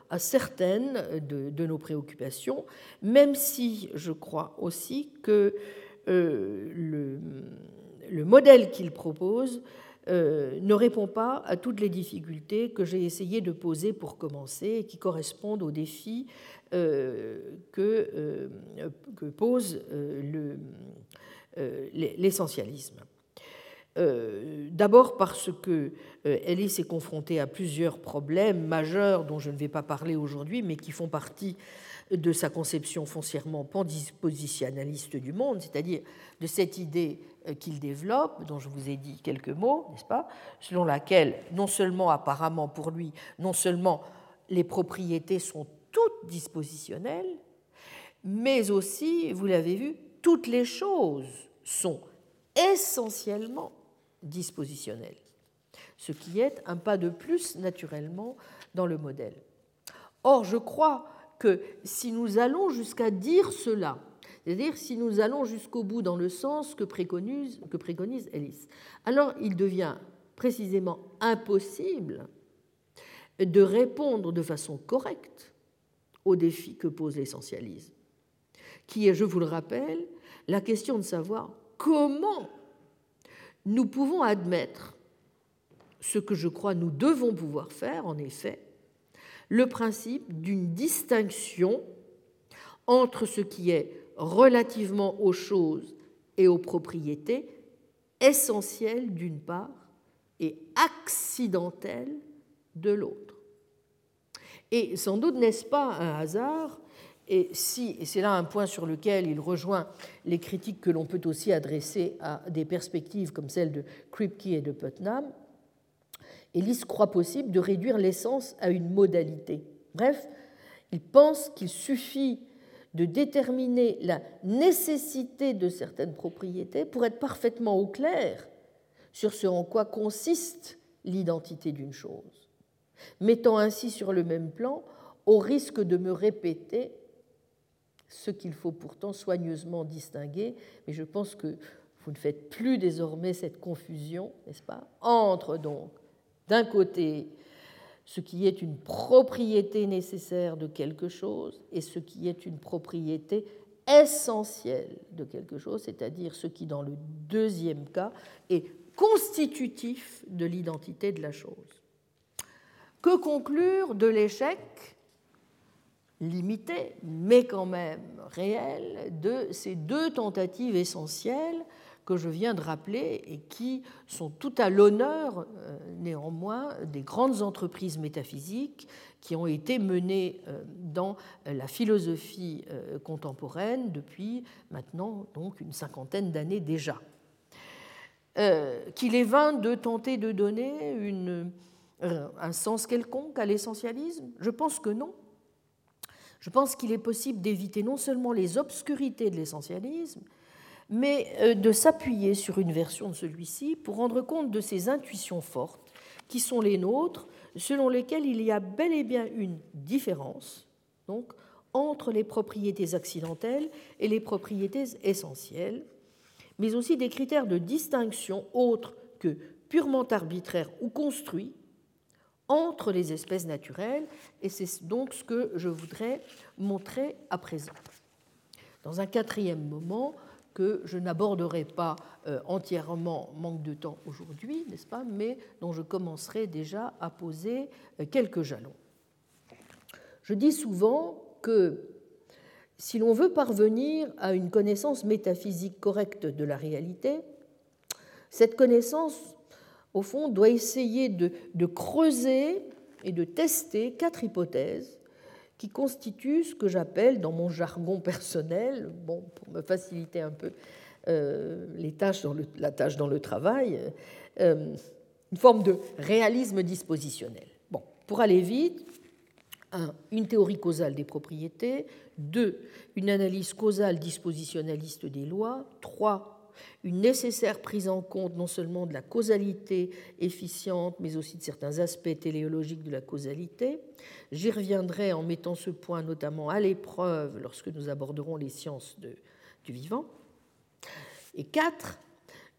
à certaines de, nos préoccupations, même si je crois aussi que le, le, modèle qu'il propose euh, ne répond pas à toutes les difficultés que j'ai essayé de poser pour commencer et qui correspondent aux défis euh, euh, que, pose l'essentialisme. D'abord parce que Ellis est confrontée à plusieurs problèmes majeurs dont je ne vais pas parler aujourd'hui, mais qui font partie de sa conception foncièrement pandispositionnaliste du monde, c'est-à-dire de cette idée euh, qu'il développe, dont je vous ai dit quelques mots, n'est-ce pas, selon laquelle, non seulement apparemment pour lui, non seulement les propriétés sont toutes dispositionnelles, mais aussi, vous l'avez vu, toutes les choses sont essentiellement dispositionnelles, ce qui est un pas de plus naturellement dans le modèle. Or, je crois que si nous allons jusqu'à dire cela, c'est-à-dire si nous allons jusqu'au bout dans le sens que préconise, que préconise Ellis, alors il devient précisément impossible de répondre de façon correcte aux défis que pose l'essentialisme, qui est, je vous le rappelle, la question de savoir comment nous pouvons admettre ce que je crois nous devons pouvoir faire, en effet, le principe d'une distinction entre ce qui est relativement aux choses et aux propriétés essentielles d'une part et accidentelles de l'autre. Et sans doute n'est-ce pas un hasard, et, si, et c'est là un point sur lequel il rejoint les critiques que l'on peut aussi adresser à des perspectives comme celles de Kripke et de Putnam, Ellis croit possible de réduire l'essence à une modalité. Bref, il pense qu'il suffit de déterminer la nécessité de certaines propriétés pour être parfaitement au clair sur ce en quoi consiste l'identité d'une chose, mettant ainsi sur le même plan, au risque de me répéter, ce qu'il faut pourtant soigneusement distinguer, mais je pense que vous ne faites plus désormais cette confusion, n'est-ce pas, entre donc d'un côté ce qui est une propriété nécessaire de quelque chose et ce qui est une propriété essentielle de quelque chose, c'est-à-dire ce qui, dans le deuxième cas, est constitutif de l'identité de la chose. Que conclure de l'échec? Limité, mais quand même réel, de ces deux tentatives essentielles que je viens de rappeler et qui sont tout à l'honneur, euh, néanmoins, des grandes entreprises métaphysiques qui ont été menées euh, dans la philosophie euh, contemporaine depuis maintenant donc une cinquantaine d'années déjà. Qu'il est vain de tenter de donner un sens quelconque à l'essentialisme? Je pense que non. Je pense qu'il est possible d'éviter non seulement les obscurités de l'essentialisme, mais euh, de s'appuyer sur une version de celui-ci pour rendre compte de ces intuitions fortes qui sont les nôtres, selon lesquelles il y a bel et bien une différence entre les propriétés accidentelles et les propriétés essentielles, mais aussi des critères de distinction autres que purement arbitraires ou construits entre les espèces naturelles, et c'est donc ce que je voudrais montrer à présent. Dans un quatrième moment, que je n'aborderai pas euh, entièrement, manque de temps aujourd'hui, n'est-ce pas, mais dont je commencerai déjà à poser euh, quelques jalons. Je dis souvent que si l'on veut parvenir à une connaissance métaphysique correcte de la réalité, cette connaissance, au fond, doit essayer de, creuser et de tester quatre hypothèses qui constitue ce que j'appelle, dans mon jargon personnel, bon, pour me faciliter un peu euh, les tâches dans le, la tâche dans le travail, euh, une forme de réalisme dispositionnel. Bon, pour aller vite, un, une théorie causale des propriétés, deux, une analyse causale dispositionnaliste des lois, trois, une nécessaire prise en compte non seulement de la causalité efficiente, mais aussi de certains aspects téléologiques de la causalité. J'y reviendrai en mettant ce point notamment à l'épreuve lorsque nous aborderons les sciences du vivant. Et quatre,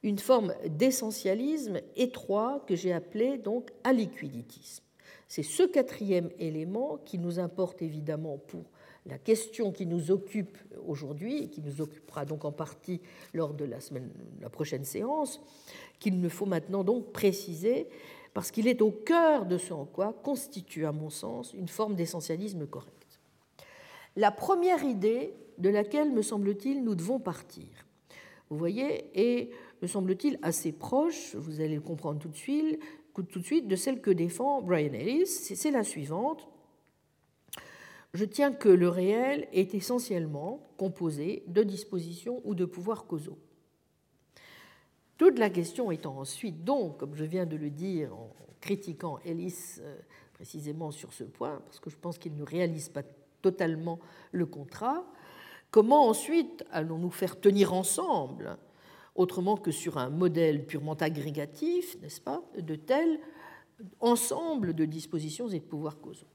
une forme d'essentialisme étroit que j'ai appelé donc aliquiditisme. C'est ce quatrième élément qui nous importe évidemment pour la question qui nous occupe aujourd'hui, et qui nous occupera donc en partie lors de la, prochaine séance, qu'il me faut maintenant donc préciser, parce qu'il est au cœur de ce en quoi constitue, à mon sens, une forme d'essentialisme correct. La première idée de laquelle, me semble-t-il, nous devons partir, vous voyez, est, me semble-t-il, assez proche, vous allez le comprendre tout de suite, tout de suite de celle que défend Brian Ellis, c'est la suivante je tiens que le réel est essentiellement composé de dispositions ou de pouvoirs causaux. Toute la question étant ensuite donc, comme je viens de le dire en critiquant Ellis euh, précisément sur ce point, parce que je pense qu'il ne réalise pas totalement le contrat, comment ensuite allons-nous faire tenir ensemble, autrement que sur un modèle purement agrégatif, n'est-ce pas, de tel ensemble de dispositions et de pouvoirs causaux?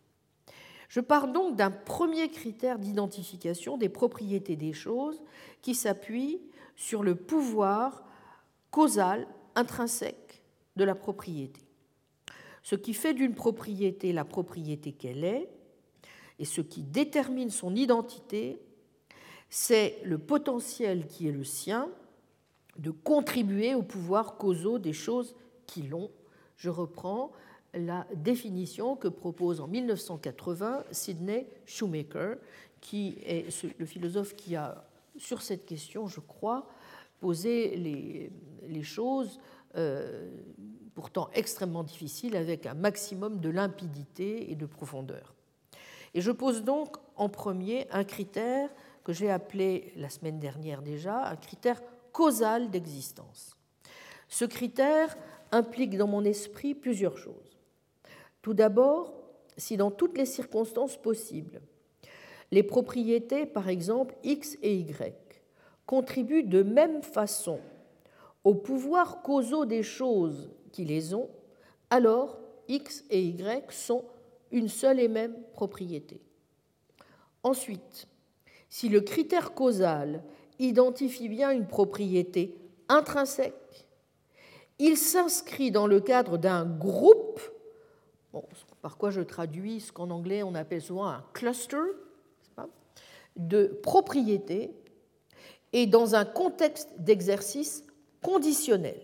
Je pars donc d'un premier critère d'identification des propriétés des choses qui s'appuie sur le pouvoir causal intrinsèque de la propriété. Ce qui fait d'une propriété la propriété qu'elle est et ce qui détermine son identité, c'est le potentiel qui est le sien de contribuer au pouvoir causaux des choses qui l'ont. Je reprends la définition que propose en 1980 Sidney Shoemaker, qui est le philosophe qui a, sur cette question, je crois, posé les, choses euh, pourtant extrêmement difficiles avec un maximum de limpidité et de profondeur. Et je pose donc en premier un critère que j'ai appelé la semaine dernière déjà un critère causal d'existence. Ce critère implique dans mon esprit plusieurs choses. Tout d'abord, si dans toutes les circonstances possibles, les propriétés, par exemple, X et Y, contribuent de même façon aux pouvoirs causaux des choses qui les ont, alors X et Y sont une seule et même propriété. Ensuite, si le critère causal identifie bien une propriété intrinsèque, il s'inscrit dans le cadre d'un groupe, par quoi je traduis ce qu'en anglais on appelle souvent un cluster, de propriétés et dans un contexte d'exercice conditionnel.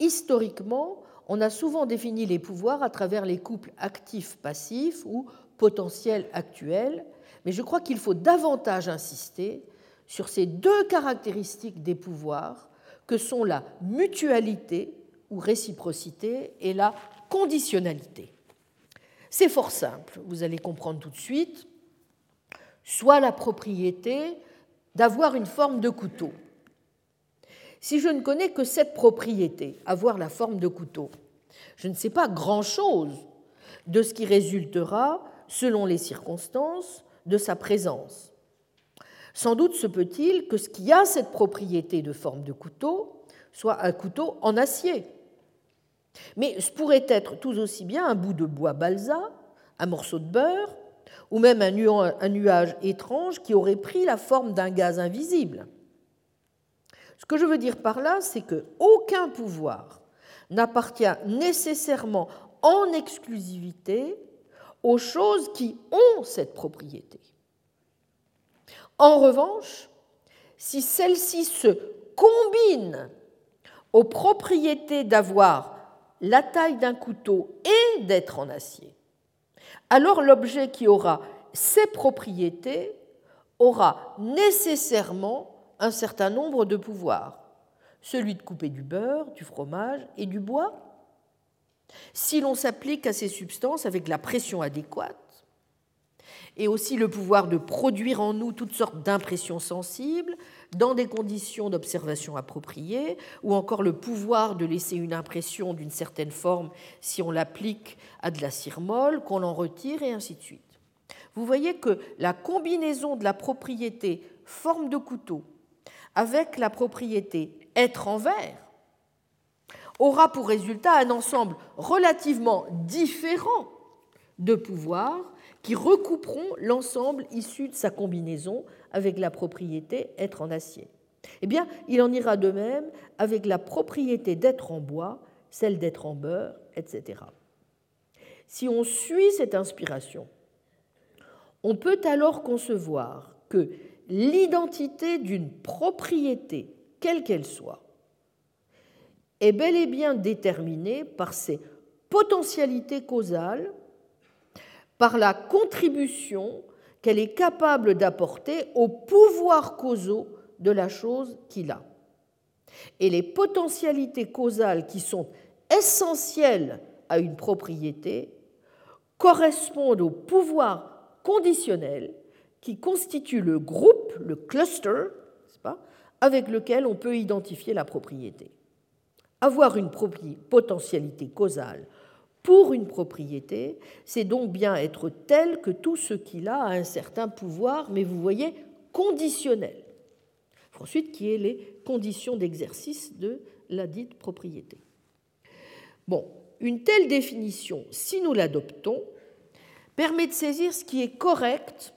Historiquement, on a souvent défini les pouvoirs à travers les couples actifs-passifs ou potentiels actuels, mais je crois qu'il faut davantage insister sur ces deux caractéristiques des pouvoirs que sont la mutualité ou réciprocité et la conditionnalité. C'est fort simple, vous allez comprendre tout de suite. Soit la propriété d'avoir une forme de couteau. Si je ne connais que cette propriété, avoir la forme de couteau, je ne sais pas grand-chose de ce qui résultera, selon les circonstances, de sa présence. Sans doute se peut-il que ce qui a cette propriété de forme de couteau soit un couteau en acier. Mais ce pourrait être tout aussi bien un bout de bois balsa, un morceau de beurre, ou même un nuage étrange qui aurait pris la forme d'un gaz invisible. Ce que je veux dire par là, c'est qu'aucun pouvoir n'appartient nécessairement en exclusivité aux choses qui ont cette propriété. En revanche, si celle-ci se combine aux propriétés d'avoir la taille d'un couteau et d'être en acier, alors l'objet qui aura ces propriétés aura nécessairement un certain nombre de pouvoirs, celui de couper du beurre, du fromage et du bois, si l'on s'applique à ces substances avec la pression adéquate, et aussi le pouvoir de produire en nous toutes sortes d'impressions sensibles dans des conditions d'observation appropriées, ou encore le pouvoir de laisser une impression d'une certaine forme si on l'applique à de la cire molle, qu'on en retire, et ainsi de suite. Vous voyez que la combinaison de la propriété forme de couteau avec la propriété être en verre aura pour résultat un ensemble relativement différent de pouvoirs qui recouperont l'ensemble issu de sa combinaison avec la propriété être en acier. Eh bien, il en ira de même avec la propriété d'être en bois, celle d'être en beurre, etc. Si on suit cette inspiration, on peut alors concevoir que l'identité d'une propriété, quelle qu'elle soit, est bel et bien déterminée par ses potentialités causales par la contribution qu'elle est capable d'apporter aux pouvoirs causaux de la chose qu'il a. Et les potentialités causales qui sont essentielles à une propriété correspondent aux pouvoirs conditionnels qui constituent le groupe, le cluster, pas, avec lequel on peut identifier la propriété. Avoir une potentialité causale pour une propriété, c'est donc bien être tel que tout ce qu'il a a un certain pouvoir, mais vous voyez, conditionnel. Ensuite, qui est les conditions d'exercice de la dite propriété. Bon, une telle définition, si nous l'adoptons, permet de saisir ce qui est correct,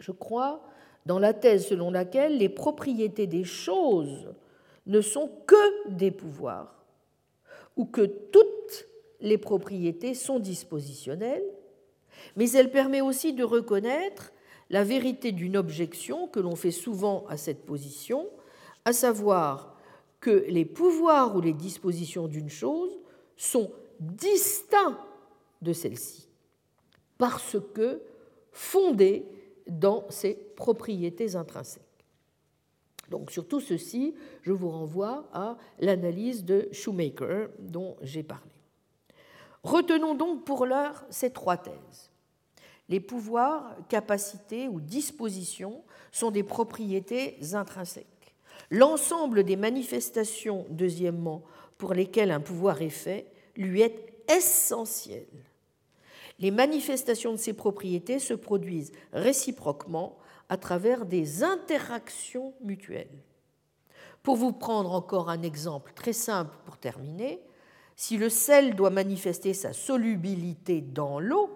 je crois, dans la thèse selon laquelle les propriétés des choses ne sont que des pouvoirs, ou que toutes les propriétés sont dispositionnelles, mais elle permet aussi de reconnaître la vérité d'une objection que l'on fait souvent à cette position, à savoir que les pouvoirs ou les dispositions d'une chose sont distincts de celle-ci, parce que fondés dans ses propriétés intrinsèques. Donc sur tout ceci, je vous renvoie à l'analyse de Shoemaker dont j'ai parlé. Retenons donc pour l'heure ces trois thèses. Les pouvoirs, capacités ou dispositions sont des propriétés intrinsèques. L'ensemble des manifestations, deuxièmement, pour lesquelles un pouvoir est fait, lui est essentiel. Les manifestations de ces propriétés se produisent réciproquement à travers des interactions mutuelles. Pour vous prendre encore un exemple très simple pour terminer, si le sel doit manifester sa solubilité dans l'eau,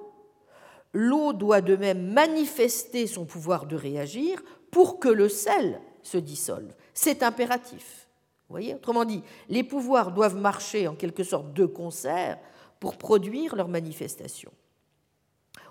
l'eau doit de même manifester son pouvoir de réagir pour que le sel se dissolve. C'est impératif. Voyez? Autrement dit, les pouvoirs doivent marcher en quelque sorte de concert pour produire leur manifestation.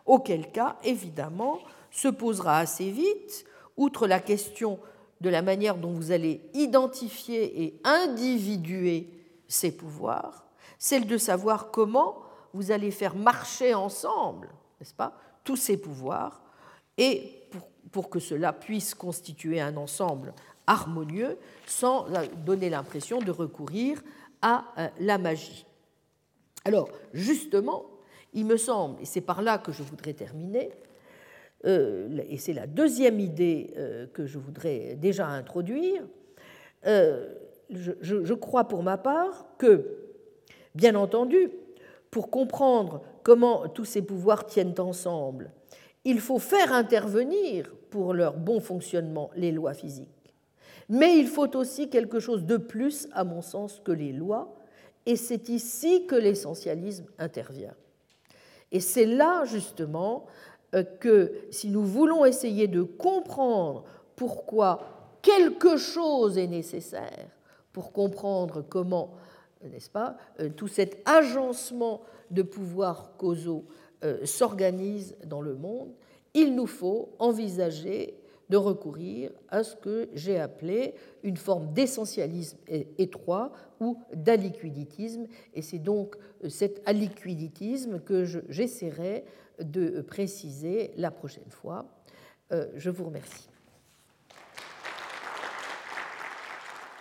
Auquel cas, évidemment, se posera assez vite, outre la question de la manière dont vous allez identifier et individuer ces pouvoirs, celle de savoir comment vous allez faire marcher ensemble, n'est-ce pas, tous ces pouvoirs, et pour, que cela puisse constituer un ensemble harmonieux sans donner l'impression de recourir à euh, la magie. Alors, justement, il me semble, et c'est par là que je voudrais terminer, euh, et c'est la deuxième idée euh, que je voudrais déjà introduire, euh, je, crois pour ma part que, bien entendu, pour comprendre comment tous ces pouvoirs tiennent ensemble, il faut faire intervenir pour leur bon fonctionnement les lois physiques. Mais il faut aussi quelque chose de plus, à mon sens, que les lois, et c'est ici que l'essentialisme intervient. Et c'est là, justement, euh, que si nous voulons essayer de comprendre pourquoi quelque chose est nécessaire, pour comprendre comment, n'est-ce pas, euh, tout cet agencement de pouvoirs causaux euh, s'organise dans le monde, il nous faut envisager de recourir à ce que j'ai appelé une forme d'essentialisme étroit ou d'aliquiditisme. Et c'est donc cet aliquiditisme que j'essaierai de préciser la prochaine fois. Euh, je vous remercie.